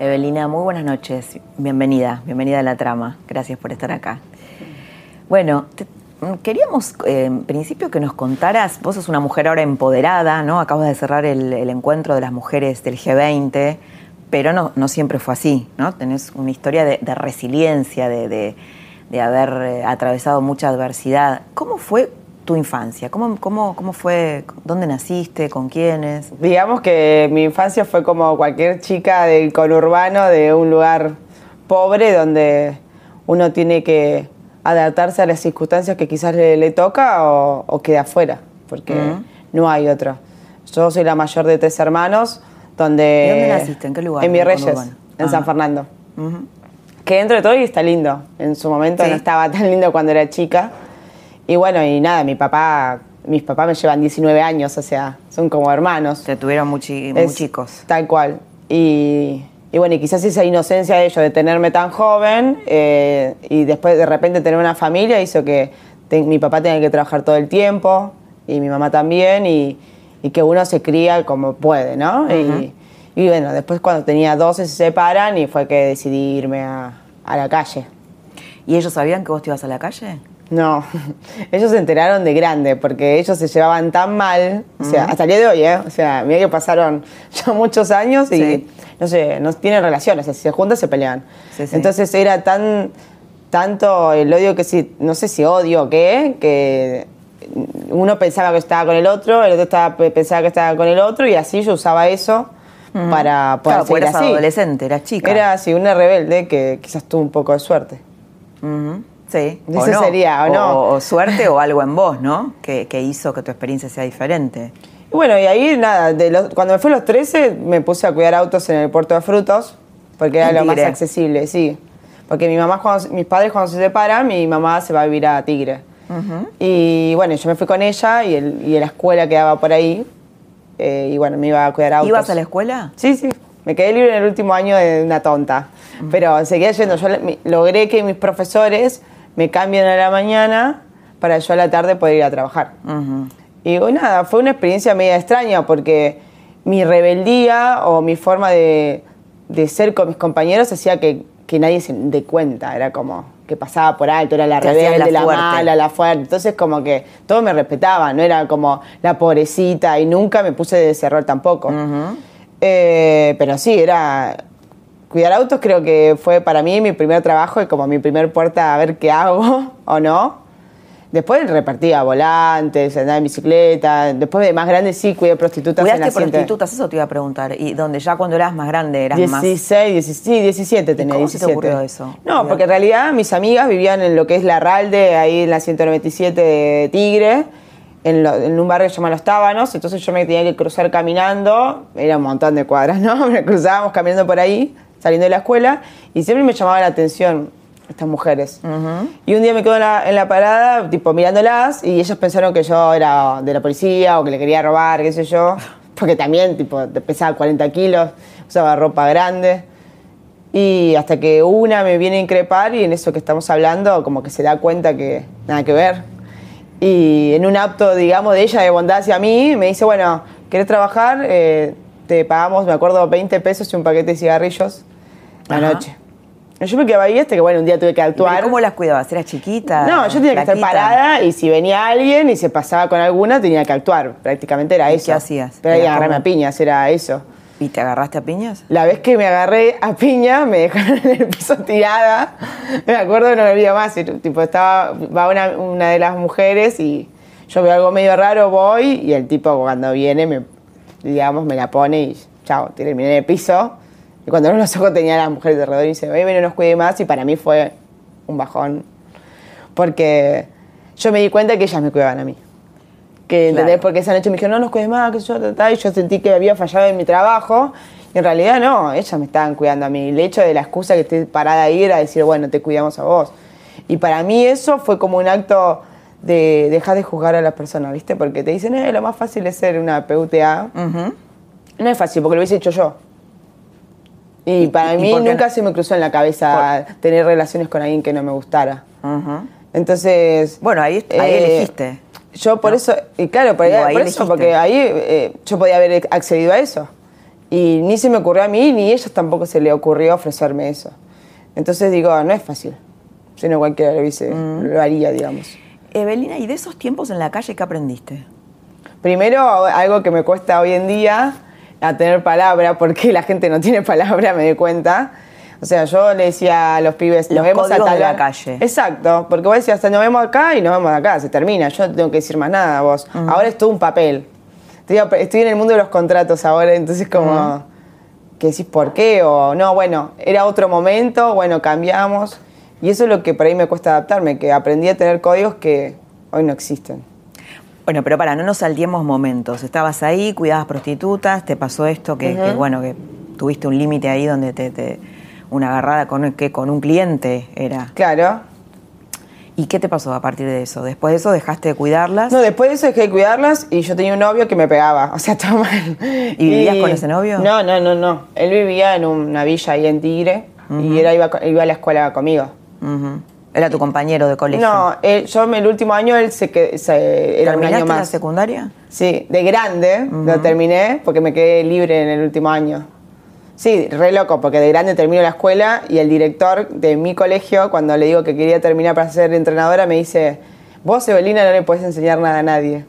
Evelina, muy buenas noches. Bienvenida, bienvenida a la trama. Gracias por estar acá. Bueno, mm, queríamos eh, en principio que nos contaras, vos sos una mujer ahora empoderada, ¿no? Acabas de cerrar el, encuentro de las mujeres del G20, pero no, siempre fue así, ¿no? Tenés una historia de, resiliencia, de haber eh, atravesado mucha adversidad. ¿Cómo fue tu infancia? ¿Cómo, cómo, cómo fue? ¿Dónde naciste? ¿Con quiénes? Digamos que mi infancia fue como cualquier chica del conurbano, de un lugar pobre donde uno tiene que adaptarse a las circunstancias que quizás le, le toca o, o queda afuera, porque no hay otro. Yo soy la mayor de tres hermanos, donde... ¿Y dónde naciste? ¿En qué lugar En Virreyes, en Ah. San Fernando. Ujú. Que dentro de todo y está lindo. En su momento Sí. no estaba tan lindo cuando era chica. Y bueno, y nada, mi papá, mis papás me llevan 19 años, o sea, son como hermanos. Te tuvieron muy, chi- muy Es chicos. Tal cual. Y, y bueno, y quizás esa inocencia de ellos de tenerme tan joven eh, y después de repente tener una familia hizo que te- mi papá tenga que trabajar todo el tiempo y mi mamá también y, y que uno se cría como puede, ¿no? y, y bueno, después cuando tenía 12 se separan y fue que decidí irme a, a la calle. ¿Y ellos sabían que vos te ibas a la calle? No, ellos se enteraron de grande porque ellos se llevaban tan mal, o sea, hasta el día de hoy, ¿eh? O sea, mira que pasaron ya muchos años y Sí. no sé, no tienen relaciones, o sea, si se juntan se pelean. Sí, sí. Entonces era tan tanto el odio que si, no sé si odio o qué, que uno pensaba que estaba con el otro, el otro estaba, pensaba que estaba con el otro y así yo usaba eso para poder Claro, seguir eras así. adolescente, eras chica. Era así, una rebelde que quizás tuvo un poco de suerte. Sí. Eso sería, ¿o no? O, suerte o algo en vos, ¿no? Que, que hizo que tu experiencia sea diferente. Y bueno, y ahí nada, de los- cuando me fui a los 13 me puse a cuidar autos en el puerto de frutos, porque era lo más accesible, sí. Porque mi mamá, cuando- mis padres cuando se separan, mi mamá se va a vivir a Tigre. Y bueno, yo me fui con ella y, el, y la escuela quedaba por ahí. eh, y bueno, me iba a cuidar autos. ¿Ibas a la escuela? Sí, sí. Me quedé libre en el último año de una tonta. Pero seguía yendo. Yo logré que mis profesores me cambien a la mañana para yo a la tarde poder ir a trabajar. Y bueno, nada, fue una experiencia media extraña porque mi rebeldía o mi forma de, de ser con mis compañeros hacía que, que nadie se dé cuenta. Era como que pasaba por alto, era la rebelde, la la, mala, la fuerte. Entonces como que todos me respetaban, no era como la pobrecita y nunca me puse de ese error tampoco. Eh, pero sí, era... Cuidar autos creo que fue para mí mi primer trabajo y como mi primer puerta a ver qué hago o no. Después repartía volantes, andaba en bicicleta. Después de más grande sí cuidé prostitutas en la ¿Cuidaste Siente. prostitutas? Eso te iba a preguntar. Y donde ya cuando eras más grande eras más... 16, 16, sí, 17 tenía, cómo se te 17. ocurrió eso? No, porque en realidad mis amigas vivían en lo que es la Ralde, ahí en la 197 de Tigre, en, lo- en un barrio que se llama Los Tábanos, entonces yo me tenía que cruzar caminando, era un montón de cuadras, ¿no? Me cruzábamos caminando por ahí, saliendo de la escuela, y siempre me llamaba la atención estas mujeres. Y un día me quedo en la, en la parada, tipo mirándolas, y ellos pensaron que yo era de la policía o que le quería robar, qué sé yo, porque también, tipo, pesaba 40 kilos, usaba ropa grande. Y hasta que una me viene a increpar y en eso que estamos hablando, como que se da cuenta que nada que ver. Y en un acto, digamos, de ella de bondad hacia mí, me dice, bueno, ¿querés trabajar? Eh, te pagamos, me acuerdo, 20 pesos y un paquete de cigarrillos la Ajá. noche. Y Yo me quedaba ahí hasta que, bueno, un día tuve que ¿Y actuar. ¿Cómo las cuidabas? ¿Eras chiquita? No, yo tenía que estar parada y si venía alguien y se pasaba con alguna, tenía que actuar. Prácticamente era ¿Y eso. qué hacías? Pero ahí agarrarme a piñas, era eso. ¿Y te agarraste a piñas? La vez que me agarré a piña, me dejaron en el piso tirada. Me acuerdo, no me olvido más. Tipo, estaba, va una, una de las mujeres y yo veo algo medio raro, voy y el tipo cuando viene, me, digamos, me la pone y chao, terminé en el piso. Y cuando abro los ojos tenía a las mujeres de alrededor y dice, ven, no nos cuide más. Y para mí fue un bajón. Porque yo me di cuenta que ellas me cuidaban a mí. Que, ¿entendés? Claro. Porque esa noche me dijeron, no nos cuides más, que yo, y yo sentí que había fallado en mi trabajo. Y en realidad no, ellas me estaban cuidando a mí. El hecho de la excusa que esté parada ahí era decir, bueno, te cuidamos a vos. Y para mí eso fue como un acto de dejar de juzgar a las personas, ¿viste? Porque te dicen, eh, lo más fácil es ser una PUTA. No es fácil, porque lo hubiese hecho yo. Y, para y mí nunca no? se me cruzó en la cabeza tener relaciones con alguien que no me gustara. Entonces. Bueno, ahí- ahí eh, elegiste. Yo por eso, y claro, por, ahí, Digo, ahí por eso, porque ahí eh, yo podía haber accedido a eso. Y ni se me ocurrió a mí, ni a ellos tampoco se le ocurrió ofrecerme eso. Entonces digo, no es fácil. Si no cualquiera lo, Mm. lo haría, digamos. Evelina, ¿y de esos tiempos en la calle qué aprendiste? Primero, algo que me cuesta hoy en día, a tener palabra, porque la gente no tiene palabra, me doy cuenta. O sea, yo le decía a los pibes, Los nos vemos a códigos tal de la hora". calle. Exacto, porque vos decías, nos vemos acá y nos vemos acá, se termina. Yo no tengo que decir más nada a vos. Ahora es todo un papel. Estoy en el mundo de los contratos ahora, entonces como que decís por qué o no, bueno, era otro momento, bueno, cambiamos. Y eso es lo que por ahí me cuesta adaptarme, que aprendí a tener códigos que hoy no existen. Bueno, pero para, no nos saltiemos momentos. Estabas ahí, cuidabas prostitutas, te pasó esto que, que, bueno, que tuviste un límite ahí donde te, te- una agarrada con, que con un cliente era. Claro, ¿Y qué te pasó a partir de eso? Después de eso dejaste de cuidarlas. No, después de eso dejé de cuidarlas y yo tenía un novio que me pegaba, o sea, todo mal. ¿Y, vivías con ese novio? No, no, no, no. Él vivía en una villa ahí en Tigre y él iba, iba a la escuela conmigo. Era tu compañero de colegio. No, él- yo el último año él se, que- se- era un ¿Terminaste año la más. secundaria? Sí, de grande lo terminé porque me quedé libre en el último año. Sí, re loco, porque de grande termino la escuela y el director de mi colegio, cuando le digo que quería terminar para ser entrenadora, me dice, vos, Evelina, no le podés enseñar nada a nadie.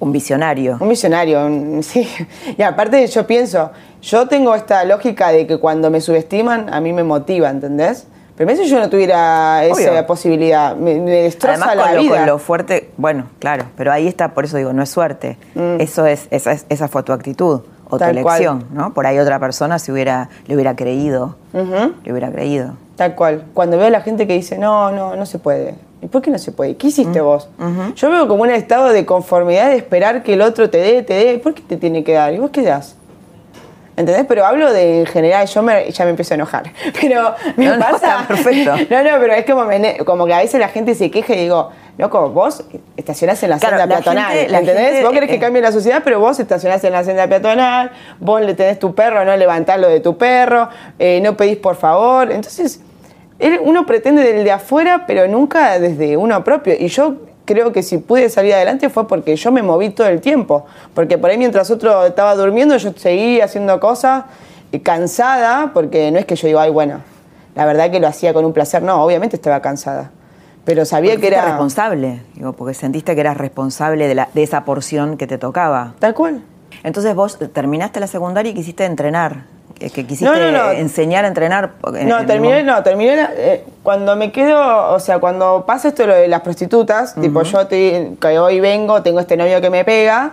Un visionario. Un visionario, un- sí. Y aparte yo pienso, yo tengo esta lógica de que cuando me subestiman, a mí me motiva, ¿entendés? Pero si yo no tuviera esa Obvio. posibilidad, me, me destroza Además, la con lo, vida. con lo fuerte, bueno, claro, pero ahí está, por eso digo, no es suerte. Eso es, esa, es- esa fue tu actitud o tu Mm. Cual. elección, ¿no? Por ahí otra persona se hubiera, le hubiera creído, le hubiera creído. Tal cual. Cuando veo a la gente que dice, no, no, no se puede. ¿Y por qué no se puede? ¿Qué Mm. hiciste vos? Yo veo como un estado de conformidad de esperar que el otro te dé, te dé. ¿Por qué te tiene que dar? ¿Y vos qué das? ¿Entendés? Pero hablo de en general, yo me- ya me empiezo a enojar. Pero me No, no, pasa. está perfecto. No, no, pero es como, me como que a veces la gente se queja y digo, loco, vos estacionás en la Claro, senda la peatonal. gente- la ¿Entendés? gente, vos querés que cambie la sociedad, pero vos estacionás en la senda peatonal, vos le tenés tu perro, no levantás lo de tu perro, eh, no pedís por favor. Entonces, él- uno pretende del de afuera, pero nunca desde uno propio. Y yo creo que si pude salir adelante fue porque yo me moví todo el tiempo. Porque por ahí mientras otro estaba durmiendo, yo seguí haciendo cosas cansada, porque no es que yo digo, ay, bueno, la verdad que lo hacía con un placer. No, obviamente estaba cansada. Pero sabía Porque que era... responsable, digo, porque sentiste que eras responsable de, la- de esa porción que te tocaba. Tal cual. Entonces vos terminaste la secundaria y quisiste entrenar. Que quisiste No, no, no. enseñar a entrenar. en- No, en terminé, no, terminé eh, cuando me quedo, o sea, cuando pasa esto lo de las prostitutas, tipo yo te, que hoy vengo, tengo este novio que me pega,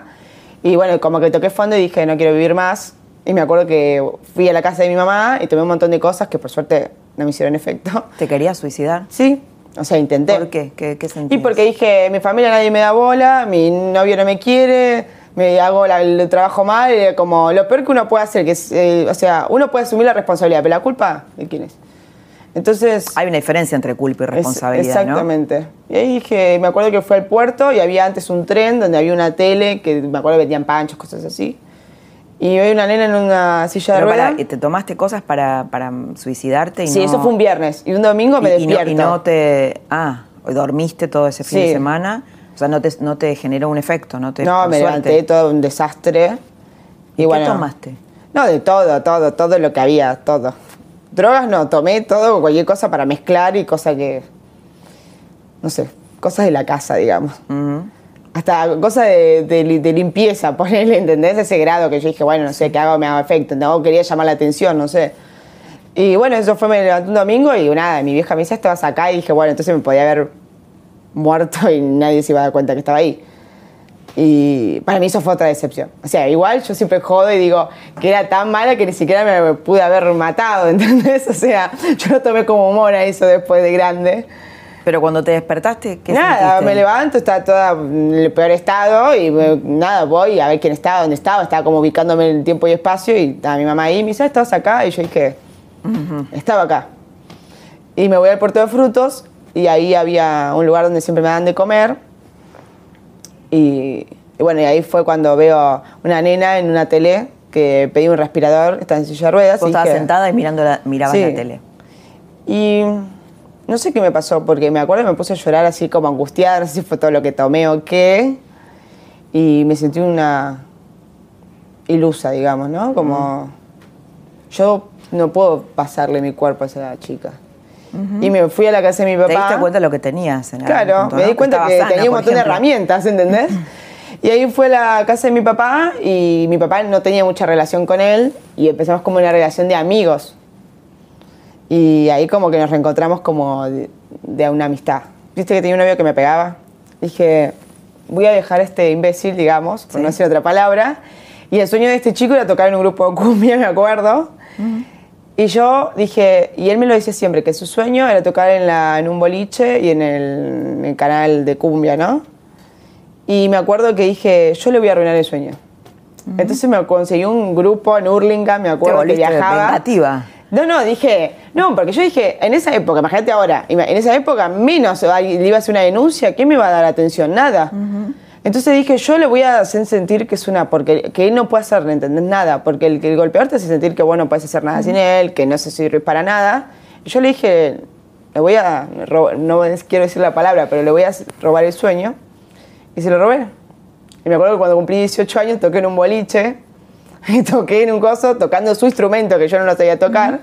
y bueno, como que toqué fondo y dije, no quiero vivir más. Y me acuerdo que fui a la casa de mi mamá y tomé un montón de cosas que por suerte no me hicieron efecto. ¿Te querías suicidar? Sí, o sea, intenté. ¿Por qué? ¿Qué, qué Y porque dije, mi familia nadie me da bola, mi novio no me quiere, me hago la- el trabajo mal, era como lo peor que uno puede hacer, que es, eh, o sea, uno puede asumir la responsabilidad, pero la culpa, ¿de quién es? Entonces... Hay una diferencia entre culpa y es- responsabilidad, ¿no? Exactamente. Y ahí dije, me acuerdo que fue al puerto y había antes un tren donde había una tele, que me acuerdo que vendían panchos, cosas así. Y había una nena en una silla de Pero ruedas. para, ¿Te tomaste cosas para, para suicidarte? Y Sí, no- eso fue un viernes. Y un domingo me y- y no- despierto. Y no, te... Ah, dormiste todo ese fin Sí. de semana. O sea, no te, no te generó un efecto, ¿no? Te, No, me suerte. levanté todo un desastre. ¿Y qué bueno, tomaste? No, de todo, todo, todo lo que había, todo. Drogas no, tomé todo, cualquier cosa para mezclar y cosa que. No sé, cosas de la casa, digamos. Hasta cosas de, de li- de limpieza, ponerle, ¿entendés? Ese grado que yo dije, bueno, no sé qué hago, me hago efecto. No, quería llamar la atención, no sé. Y bueno, eso fue, me levanté un domingo y nada, mi vieja me dice, estabas acá y dije, bueno, entonces me podía haber muerto y nadie se iba a dar cuenta que estaba ahí. Y para mí eso fue otra decepción. O sea, igual yo siempre jodo y digo que era tan mala que ni siquiera me pude haber matado, ¿entendés? O sea, yo lo tomé como humor a eso después de grande. Pero cuando te despertaste, ¿qué nada, sentiste? me levanto, está toda en el peor estado y me- nada, voy a ver quién estaba, dónde estaba, estaba como ubicándome en el tiempo y espacio y estaba mi mamá ahí, me dice, "Ah, ¿estabas acá? Y yo dije, estaba acá. Y me voy al puerto de frutos y ahí había un lugar donde siempre me dan de comer. Y, y bueno, y ahí fue cuando veo una nena en una tele que pedí un respirador, está en silla de ruedas. Vos estabas sentada y mirando la- mirabas Sí. la tele. y no sé qué me pasó, porque me acuerdo que me puse a llorar así como angustiada, no sé si fue todo lo que tomé o qué. Y me sentí una ilusa, digamos, ¿no? Como yo no puedo pasarle mi cuerpo a esa chica. Y me fui a la casa de mi papá. ¿Te diste cuenta de lo que tenías en Claro, punto, me no? di cuenta que sana, tenía un montón de ejemplo. herramientas, ¿entendés? Y ahí fue a la casa de mi papá y mi papá no tenía mucha relación con él y empezamos como una relación de amigos. Y ahí como que nos reencontramos como de, de una amistad. Viste que tenía un novio que me pegaba. Dije, voy a dejar a este imbécil, digamos, por Sí. no decir otra palabra. Y el sueño de este chico era tocar en un grupo de cumbia, me acuerdo. Y yo dije, y él me lo decía siempre, que su sueño era tocar en, la, en un boliche y en el, en el canal de cumbia, ¿no? Y me acuerdo que dije, yo le voy a arruinar el sueño. Entonces me conseguí un grupo en Hurlingham, me acuerdo que viajaba. vengativa. No, no, dije, no, porque yo dije, en esa época, imagínate ahora, en esa época menos le iba a hacer una denuncia, ¿quién me va a dar atención? Nada. Entonces dije, yo le voy a hacer sentir que es una, porque que él no puede hacer, ¿entendés? Nada, porque el, el golpeador te hace sentir que vos no puedes hacer nada sin él, que no se sirve para nada. Y yo le dije, le voy a, ro- no quiero decir la palabra, pero le voy a robar el sueño. Y se lo robé. Y me acuerdo que cuando cumplí 18 años toqué en un boliche, y toqué en un coso tocando su instrumento que yo no lo sabía tocar.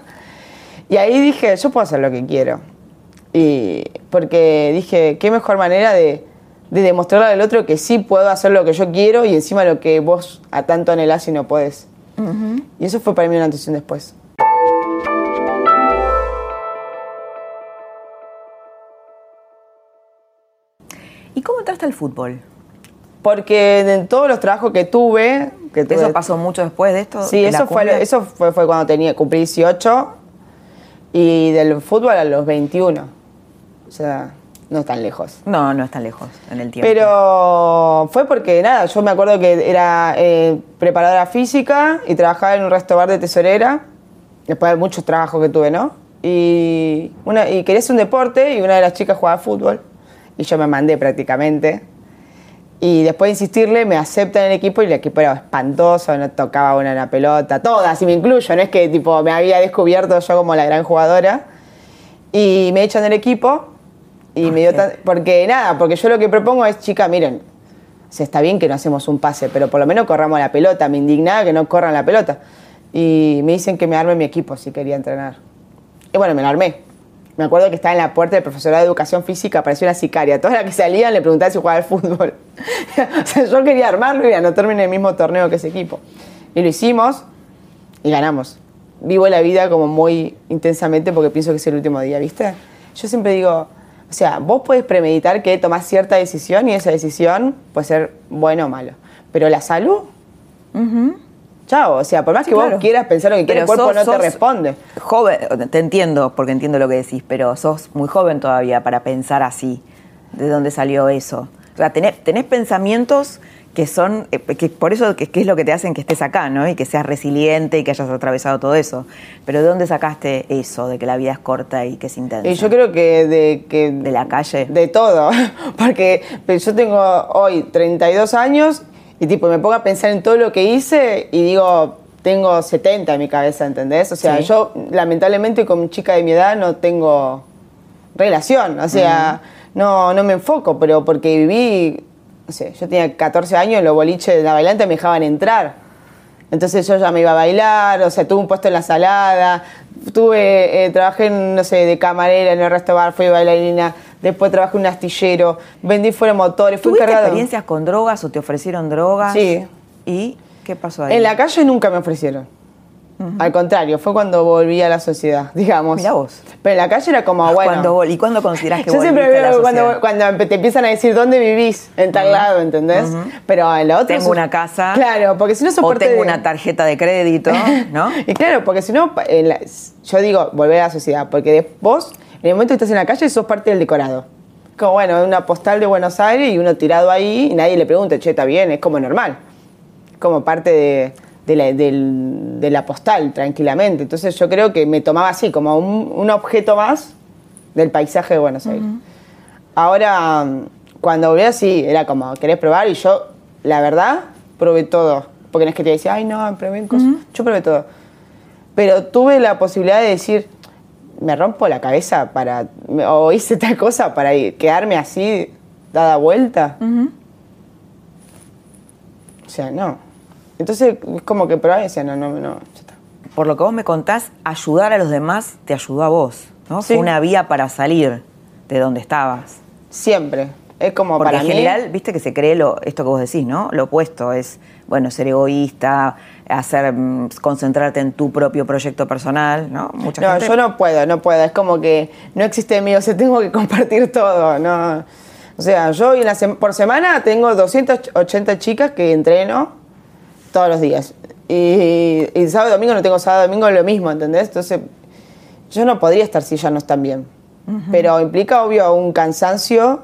Y ahí dije, yo puedo hacer lo que quiero. Y porque dije, qué mejor manera de, de demostrarle al otro que sí puedo hacer lo que yo quiero y encima lo que vos a tanto anhelás y no podés. Y eso fue para mí una antes y un después. ¿Y cómo entraste al fútbol? Porque en todos los trabajos que tuve, que tuve ¿Eso pasó mucho después de esto? Sí, de eso fue, eso fue, fue cuando tenía, cumplí 18 y del fútbol a los 21. O sea, no tan lejos. No, no es tan lejos en el tiempo. Pero fue porque, nada, yo me acuerdo que era eh, preparadora física y trabajaba en un restaurante de tesorera, después de muchos trabajos que tuve, ¿no? Y, una, y quería hacer un deporte y una de las chicas jugaba fútbol y yo me mandé prácticamente. Y después de insistirle, me aceptan en el equipo y el equipo era espantoso, no tocaba una, una pelota, todas, y me incluyo, no es que tipo me había descubierto yo como la gran jugadora. Y me echan del equipo y me dio tan- porque nada, porque yo lo que propongo es, chica, miren, o sea, está bien que no hacemos un pase, pero por lo menos corramos la pelota. Me indignaba que no corran la pelota. Y me dicen que me arme mi equipo si quería entrenar. Y bueno, me la armé. Me acuerdo que estaba en la puerta del profesorado de educación física, apareció una sicaria. Todas las que salían le preguntaban si jugaba al fútbol. o sea, yo quería armarlo y anotarme en el mismo torneo que ese equipo. Y lo hicimos y ganamos. vivo la vida como muy intensamente porque pienso que es el último día, ¿viste? Yo siempre digo, o sea, vos podés premeditar que tomás cierta decisión y esa decisión puede ser bueno o malo. Pero la salud, chao. O sea, por más Sí, que claro. vos quieras pensar lo que quieras, el cuerpo sos- no te responde. Joven, te entiendo, porque entiendo lo que decís, pero sos muy joven todavía para pensar así. ¿De dónde salió eso? O sea, tenés, tenés pensamientos que son, eh, que por eso que, que es lo que te hacen que estés acá, ¿no? Y que seas resiliente y que hayas atravesado todo eso. Pero ¿de dónde sacaste eso, de que la vida es corta y que es intensa? Y yo creo que de, que ¿De la calle? De todo. Porque yo tengo hoy 32 años y tipo me pongo a pensar en todo lo que hice y digo, tengo 70 en mi cabeza, ¿entendés? O sea, Sí. yo lamentablemente con chica de mi edad no tengo relación. O sea, no, no me enfoco, pero porque viví, no sé, yo tenía 14 años, los boliches de la bailante me dejaban entrar. Entonces yo ya me iba a bailar, o sea, tuve un puesto en la salada, tuve, eh, trabajé, en, no sé, de camarera en el restaurante, fui bailarina, después trabajé en un astillero, vendí fuera motores, fui ¿Tuviste encargado. experiencias con drogas o te ofrecieron drogas? Sí. ¿Y qué pasó ahí? En la calle nunca me ofrecieron. Al contrario, fue cuando volví a la sociedad, digamos. Mirá vos. Pero en la calle era como, bueno. ¿Cuándo ¿Y cuándo considerás que Yo siempre volviste a la veo cuando, cuando te empiezan a decir dónde vivís, en tal lado, ¿entendés? Pero en la otra. Tengo una casa. Claro, porque si no sos O tengo de- una tarjeta de crédito, ¿no? y claro, porque si no, la- yo digo volver a la sociedad, porque vos, en el momento que estás en la calle, sos parte del decorado. Como bueno, una postal de Buenos Aires y uno tirado ahí y nadie le pregunta, che, está bien, es como normal. Como parte de, de la, del- de la postal, tranquilamente. Entonces yo creo que me tomaba así, como un, un objeto más del paisaje de Buenos Aires. Ahora, cuando volví así, era como, ¿querés probar? Y yo, la verdad, probé todo. Porque no es que te decía, ay, no, probé cosas. Yo probé todo. Pero tuve la posibilidad de decir, me rompo la cabeza para, o hice tal cosa para quedarme así, dada vuelta. O sea, no. Entonces, es como que probaba y decía, no, no, no, ya está. Por lo que vos me contás, ayudar a los demás te ayudó a vos, ¿no? Sí. Fue una vía para salir de donde estabas. Siempre. Es como Porque para en mí. general, viste que se cree lo, esto que vos decís, ¿no? Lo opuesto es, bueno, ser egoísta, hacer, mm, concentrarte en tu propio proyecto personal, ¿no? Mucha No, gente- yo no puedo, no puedo. Es como que no existe mío, o sea, tengo que compartir todo. No. O sea, yo por semana tengo 280 chicas que entreno todos los días. Y, y sábado y domingo no tengo sábado y domingo lo mismo, ¿entendés? Entonces, yo no podría estar si ya no están bien. Pero implica, obvio, un cansancio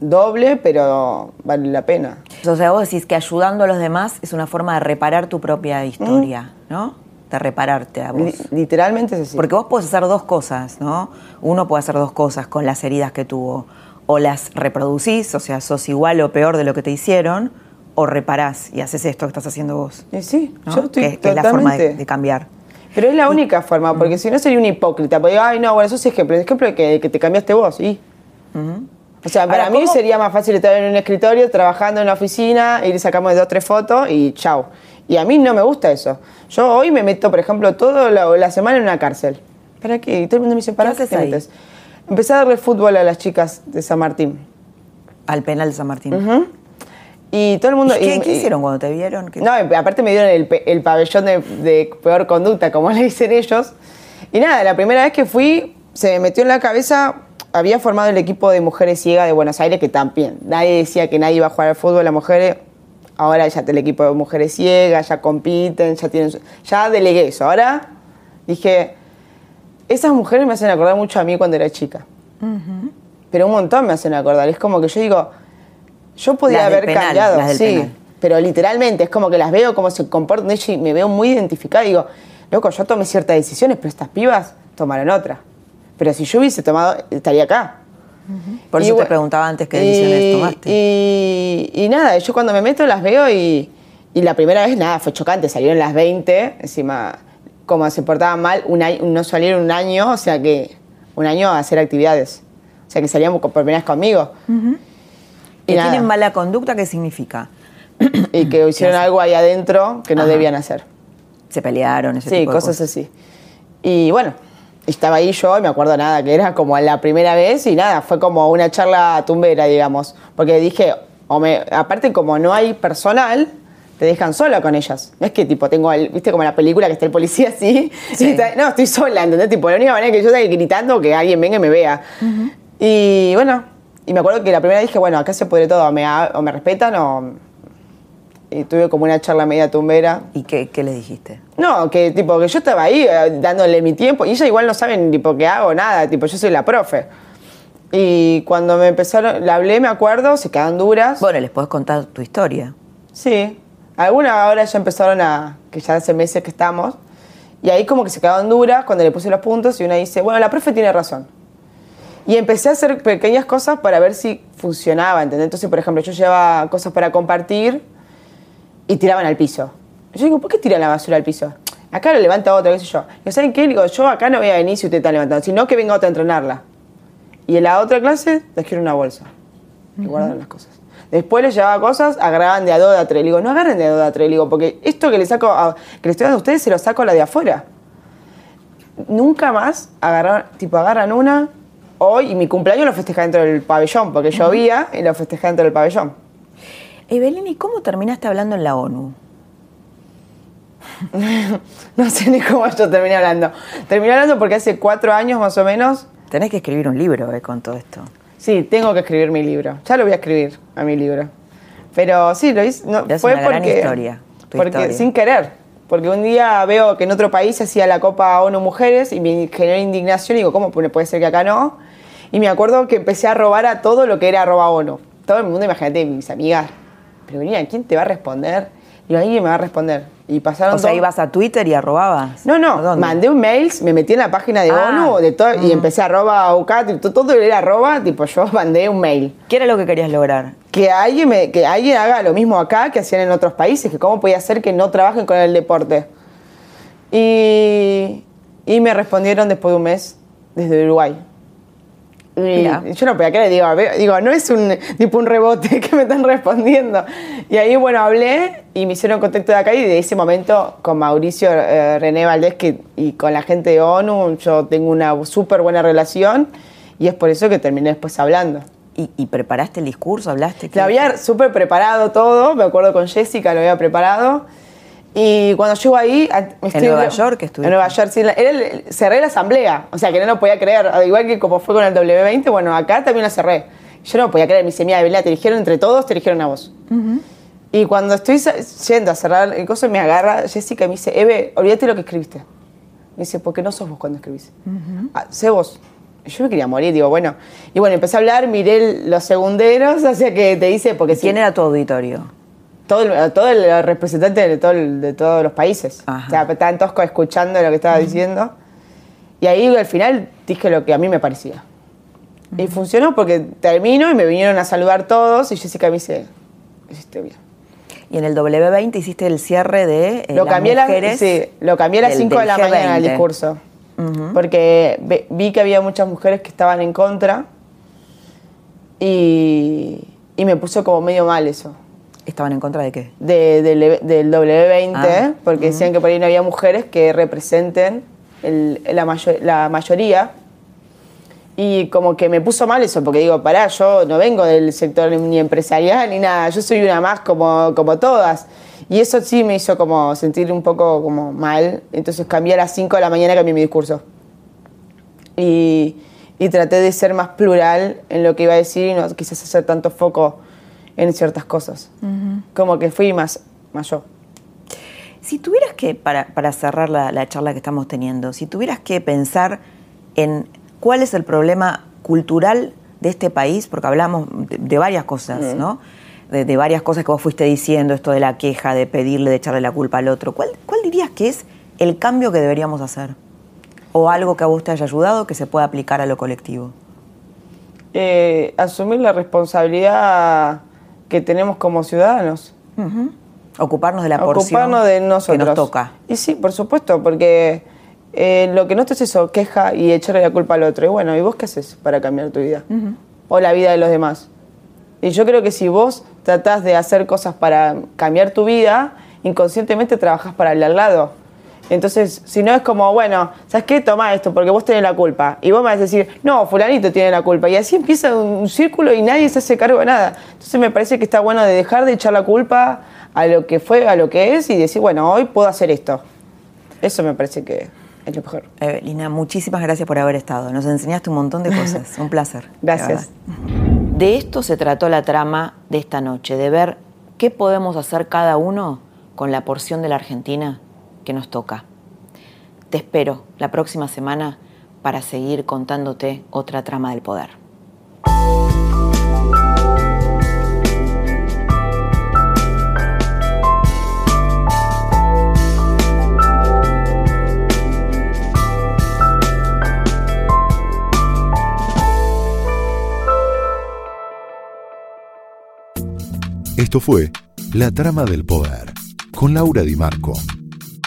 doble, pero vale la pena. O sea, vos decís que ayudando a los demás es una forma de reparar tu propia historia, ¿no? De repararte a vos. Li- literalmente es así. Porque vos podés hacer dos cosas, ¿no? Uno puede hacer dos cosas con las heridas que tuvo. O las reproducís, o sea, sos igual o peor de lo que te hicieron, o reparás y haces esto que estás haciendo vos. Y sí, ¿no? yo estoy que, que es la forma de, cambiar. Pero es la única forma, porque si no sería un hipócrita. Porque, ay, no, bueno, eso es ejemplo. Es ejemplo de que, que te cambiaste vos, ¿y? O sea, para mí ¿cómo? sería más fácil estar en un escritorio, trabajando en una oficina, ir y sacamos dos, tres fotos y chau. Y a mí no me gusta eso. Yo hoy me meto, por ejemplo, toda la, la semana en una cárcel. ¿Para qué? Y todo el mundo me dice, ¿para ¿Qué qué haces te ahí? metes? Empecé a darle fútbol a las chicas de San Martín. Al penal de San Martín. Y todo el mundo... ¿Y qué, y- qué y- hicieron cuando te vieron? ¿Qué- no, aparte me dieron el, el pabellón de, de peor conducta, como le dicen ellos. Y nada, la primera vez que fui, se me metió en la cabeza, había formado el equipo de mujeres ciegas de Buenos Aires, que también, nadie decía que nadie iba a jugar al fútbol, las mujeres, ahora ya el equipo de mujeres ciegas, ya compiten, ya tienen, ya delegué eso. Ahora dije, esas mujeres me hacen acordar mucho a mí cuando era chica. Pero un montón me hacen acordar. Es como que yo digo, yo podía haber penal, cambiado. sí, penal. pero literalmente es como que las veo cómo se comportan ellas y me veo muy identificada. Digo, loco, yo tomé ciertas decisiones, pero estas pibas tomaron otra. Pero si yo hubiese tomado, estaría acá. Por Y eso te bueno, preguntaba antes qué decisiones y- tomaste. Y, y nada, yo cuando me meto las veo y, y la primera vez nada, fue chocante, salieron las 20, encima como se portaban mal, un año- no salieron un año, o sea que un año a hacer actividades. O sea que salían por primera vez conmigo. Que y nada. tienen mala conducta, ¿qué significa? Y que hicieron algo ahí adentro que no Ajá. debían hacer. Se pelearon, ese Sí, tipo de cosas así. Y bueno, estaba ahí yo y me acuerdo nada, que era como la primera vez y nada, fue como una charla tumbera, digamos. Porque dije, o me, aparte como no hay personal, te dejan sola con ellas. No es que tipo tengo el, viste como la película que está el policía así. Sí. está- no, estoy sola, ¿entendés? Tipo, la única manera que yo esté gritando que alguien venga y me vea. Y bueno, y me acuerdo que la primera dije, bueno, acá se pudre todo, o me, o me respetan o. Y tuve como una charla media tumbera. ¿Y qué, qué les dijiste? No, que tipo que yo estaba ahí eh, dándole mi tiempo y ella igual no saben tipo que hago nada, tipo yo soy la profe. Y cuando me empezaron, la hablé, me acuerdo, se quedaron duras. Bueno, les podés contar tu historia. Sí. Algunas ahora ya empezaron a, que ya hace meses que estamos. Y ahí como que se quedaron duras cuando le puse los puntos y una dice, bueno, la profe tiene razón. Y empecé a hacer pequeñas cosas para ver si funcionaba, ¿entendés? Entonces, por ejemplo, yo llevaba cosas para compartir y tiraban al piso. Yo digo, ¿por qué tiran la basura al piso? Acá lo levanta otro, qué sé yo. Y ¿saben qué? Digo, yo acá no voy a venir si usted está levantando, sino que venga otra a entrenarla. Y en la otra clase les quiero una bolsa. Y guardan las cosas. Después les llevaba cosas, agarraban de a dos, de a tres. Le digo, no agarren de a dos, de a tres. Le digo, porque esto que le saco, a- que le estoy dando a ustedes, se lo saco a la de afuera. Nunca más agarraron, tipo, agarran una. Hoy, y mi cumpleaños lo festejé dentro del pabellón, porque llovía y lo festejé dentro del pabellón. Evelyn, ¿y cómo terminaste hablando en la ONU? No sé ni cómo yo terminé hablando. Terminé hablando porque hace cuatro años más o menos, Tenés que escribir un libro eh, con todo esto. sí, tengo que escribir mi libro. Ya lo voy a escribir a mi libro. Pero sí, lo hice. No, fue una gran porque. historia, tu porque historia. sin querer. Porque un día veo que en otro país hacía la Copa ONU Mujeres y me generó indignación y digo, ¿cómo puede ser que acá no? Y me acuerdo que empecé a robar a todo lo que era arroba ONU. Todo el mundo, imagínate, mis amigas. Pero venía, ¿quién te va a responder? Y alguien me va a responder. Y pasaron O sea, dos- ibas a Twitter y arrobabas. no, ¿A no, mandé un mail, me metí en la página de Ah, ONU de todo, y empecé arroba UCAT, todo era arroba, tipo yo mandé un mail. ¿Qué era lo que querías lograr? Que alguien, me- que alguien haga lo mismo acá que hacían en otros países, que cómo podía ser que no trabajen con el deporte. Y, y me respondieron después de un mes desde Uruguay. Y yo no podía creer, digo, digo, no es un tipo un rebote que me están respondiendo. Y ahí, bueno, hablé y me hicieron contacto de acá y de ese momento con Mauricio eh, René Valdés que, y con la gente de ONU yo tengo una súper buena relación y es por eso que terminé después hablando. ¿Y, y preparaste el discurso? ¿Hablaste? ¿Qué- Lo había súper preparado todo, me acuerdo con Jessica, lo había preparado. Y cuando llego ahí... estoy- Nueva York estuviste? En Nueva York, sí. la- era el- cerré la asamblea, o sea que no lo podía creer. Igual que como fue con el W20, bueno, acá también la cerré. Yo no podía creer, me dice, mira, Evelina, te eligieron entre todos, te eligieron a vos. Y cuando estoy yendo a cerrar el coso, me agarra Jessica y me dice, Eve, olvídate lo que escribiste. Me dice, porque no sos vos cuando escribís. Ah, sé vos. Yo me quería morir, digo, bueno. Y bueno, empecé a hablar, miré los segunderos, o sea que te dice, porque ¿Quién sí, era tu auditorio? Todo, el, todo el representante de, todo el- de todos los países. Ajá. O sea, estaban todos escuchando lo que estaba diciendo. Y ahí al final dije lo que a mí me parecía. Y funcionó porque termino y me vinieron a saludar todos y Jessica me dice, hiciste bien. Y en el W20 hiciste el cierre de eh, lo, las cambié mujeres sí, lo cambié a las del- 5 de la mañana el G20. discurso. Porque ve- vi que había muchas mujeres que estaban en contra y, y me puso como medio mal eso. ¿Estaban en contra de qué? de- del, del W20, Ah, porque decían que por ahí no había mujeres que representen el- la, mayo- la mayoría. Y como que me puso mal eso, porque digo, pará, yo no vengo del sector ni empresarial ni nada, yo soy una más como, como todas. Y eso sí me hizo como sentir un poco como mal. Entonces cambié a las 5 de la mañana, cambié mi discurso. Y, y traté de ser más plural en lo que iba a decir y no quizás hacer tanto foco en ciertas cosas. Como que fui más, más yo. Si tuvieras que, para, para cerrar la, la charla que estamos teniendo, si tuvieras que pensar en cuál es el problema cultural de este país, porque hablamos de, de varias cosas, ¿no? De, de varias cosas que vos fuiste diciendo, esto de la queja, de pedirle, de echarle la culpa al otro. ¿Cuál, cuál dirías que es el cambio que deberíamos hacer? ¿O algo que a vos te haya ayudado que se pueda aplicar a lo colectivo? Eh, asumir la responsabilidad que tenemos como ciudadanos. Ocuparnos de la porción Ocuparnos de nosotros. que nos toca. Y sí, por supuesto, porque eh, lo que no te es eso, queja y echarle la culpa al otro. Y bueno, ¿y vos qué haces para cambiar tu vida? O la vida de los demás. Y yo creo que si vos tratás de hacer cosas para cambiar tu vida, inconscientemente trabajás para el al lado. Entonces, si no es como, bueno, ¿sabes qué? Toma esto, porque vos tenés la culpa. Y vos me vas a decir, no, fulanito tiene la culpa. Y así empieza un círculo y nadie se hace cargo de nada. Entonces me parece que está bueno de dejar de echar la culpa a lo que fue, a lo que es y decir, bueno, hoy puedo hacer esto. Eso me parece que es lo mejor. Evelina, muchísimas gracias por haber estado. Nos enseñaste un montón de cosas. Un placer. Gracias. De esto se trató la trama de esta noche, de ver qué podemos hacer cada uno con la porción de la Argentina que nos toca. Te espero la próxima semana para seguir contándote otra trama del poder. Esto fue La Trama del Poder con Laura Di Marco,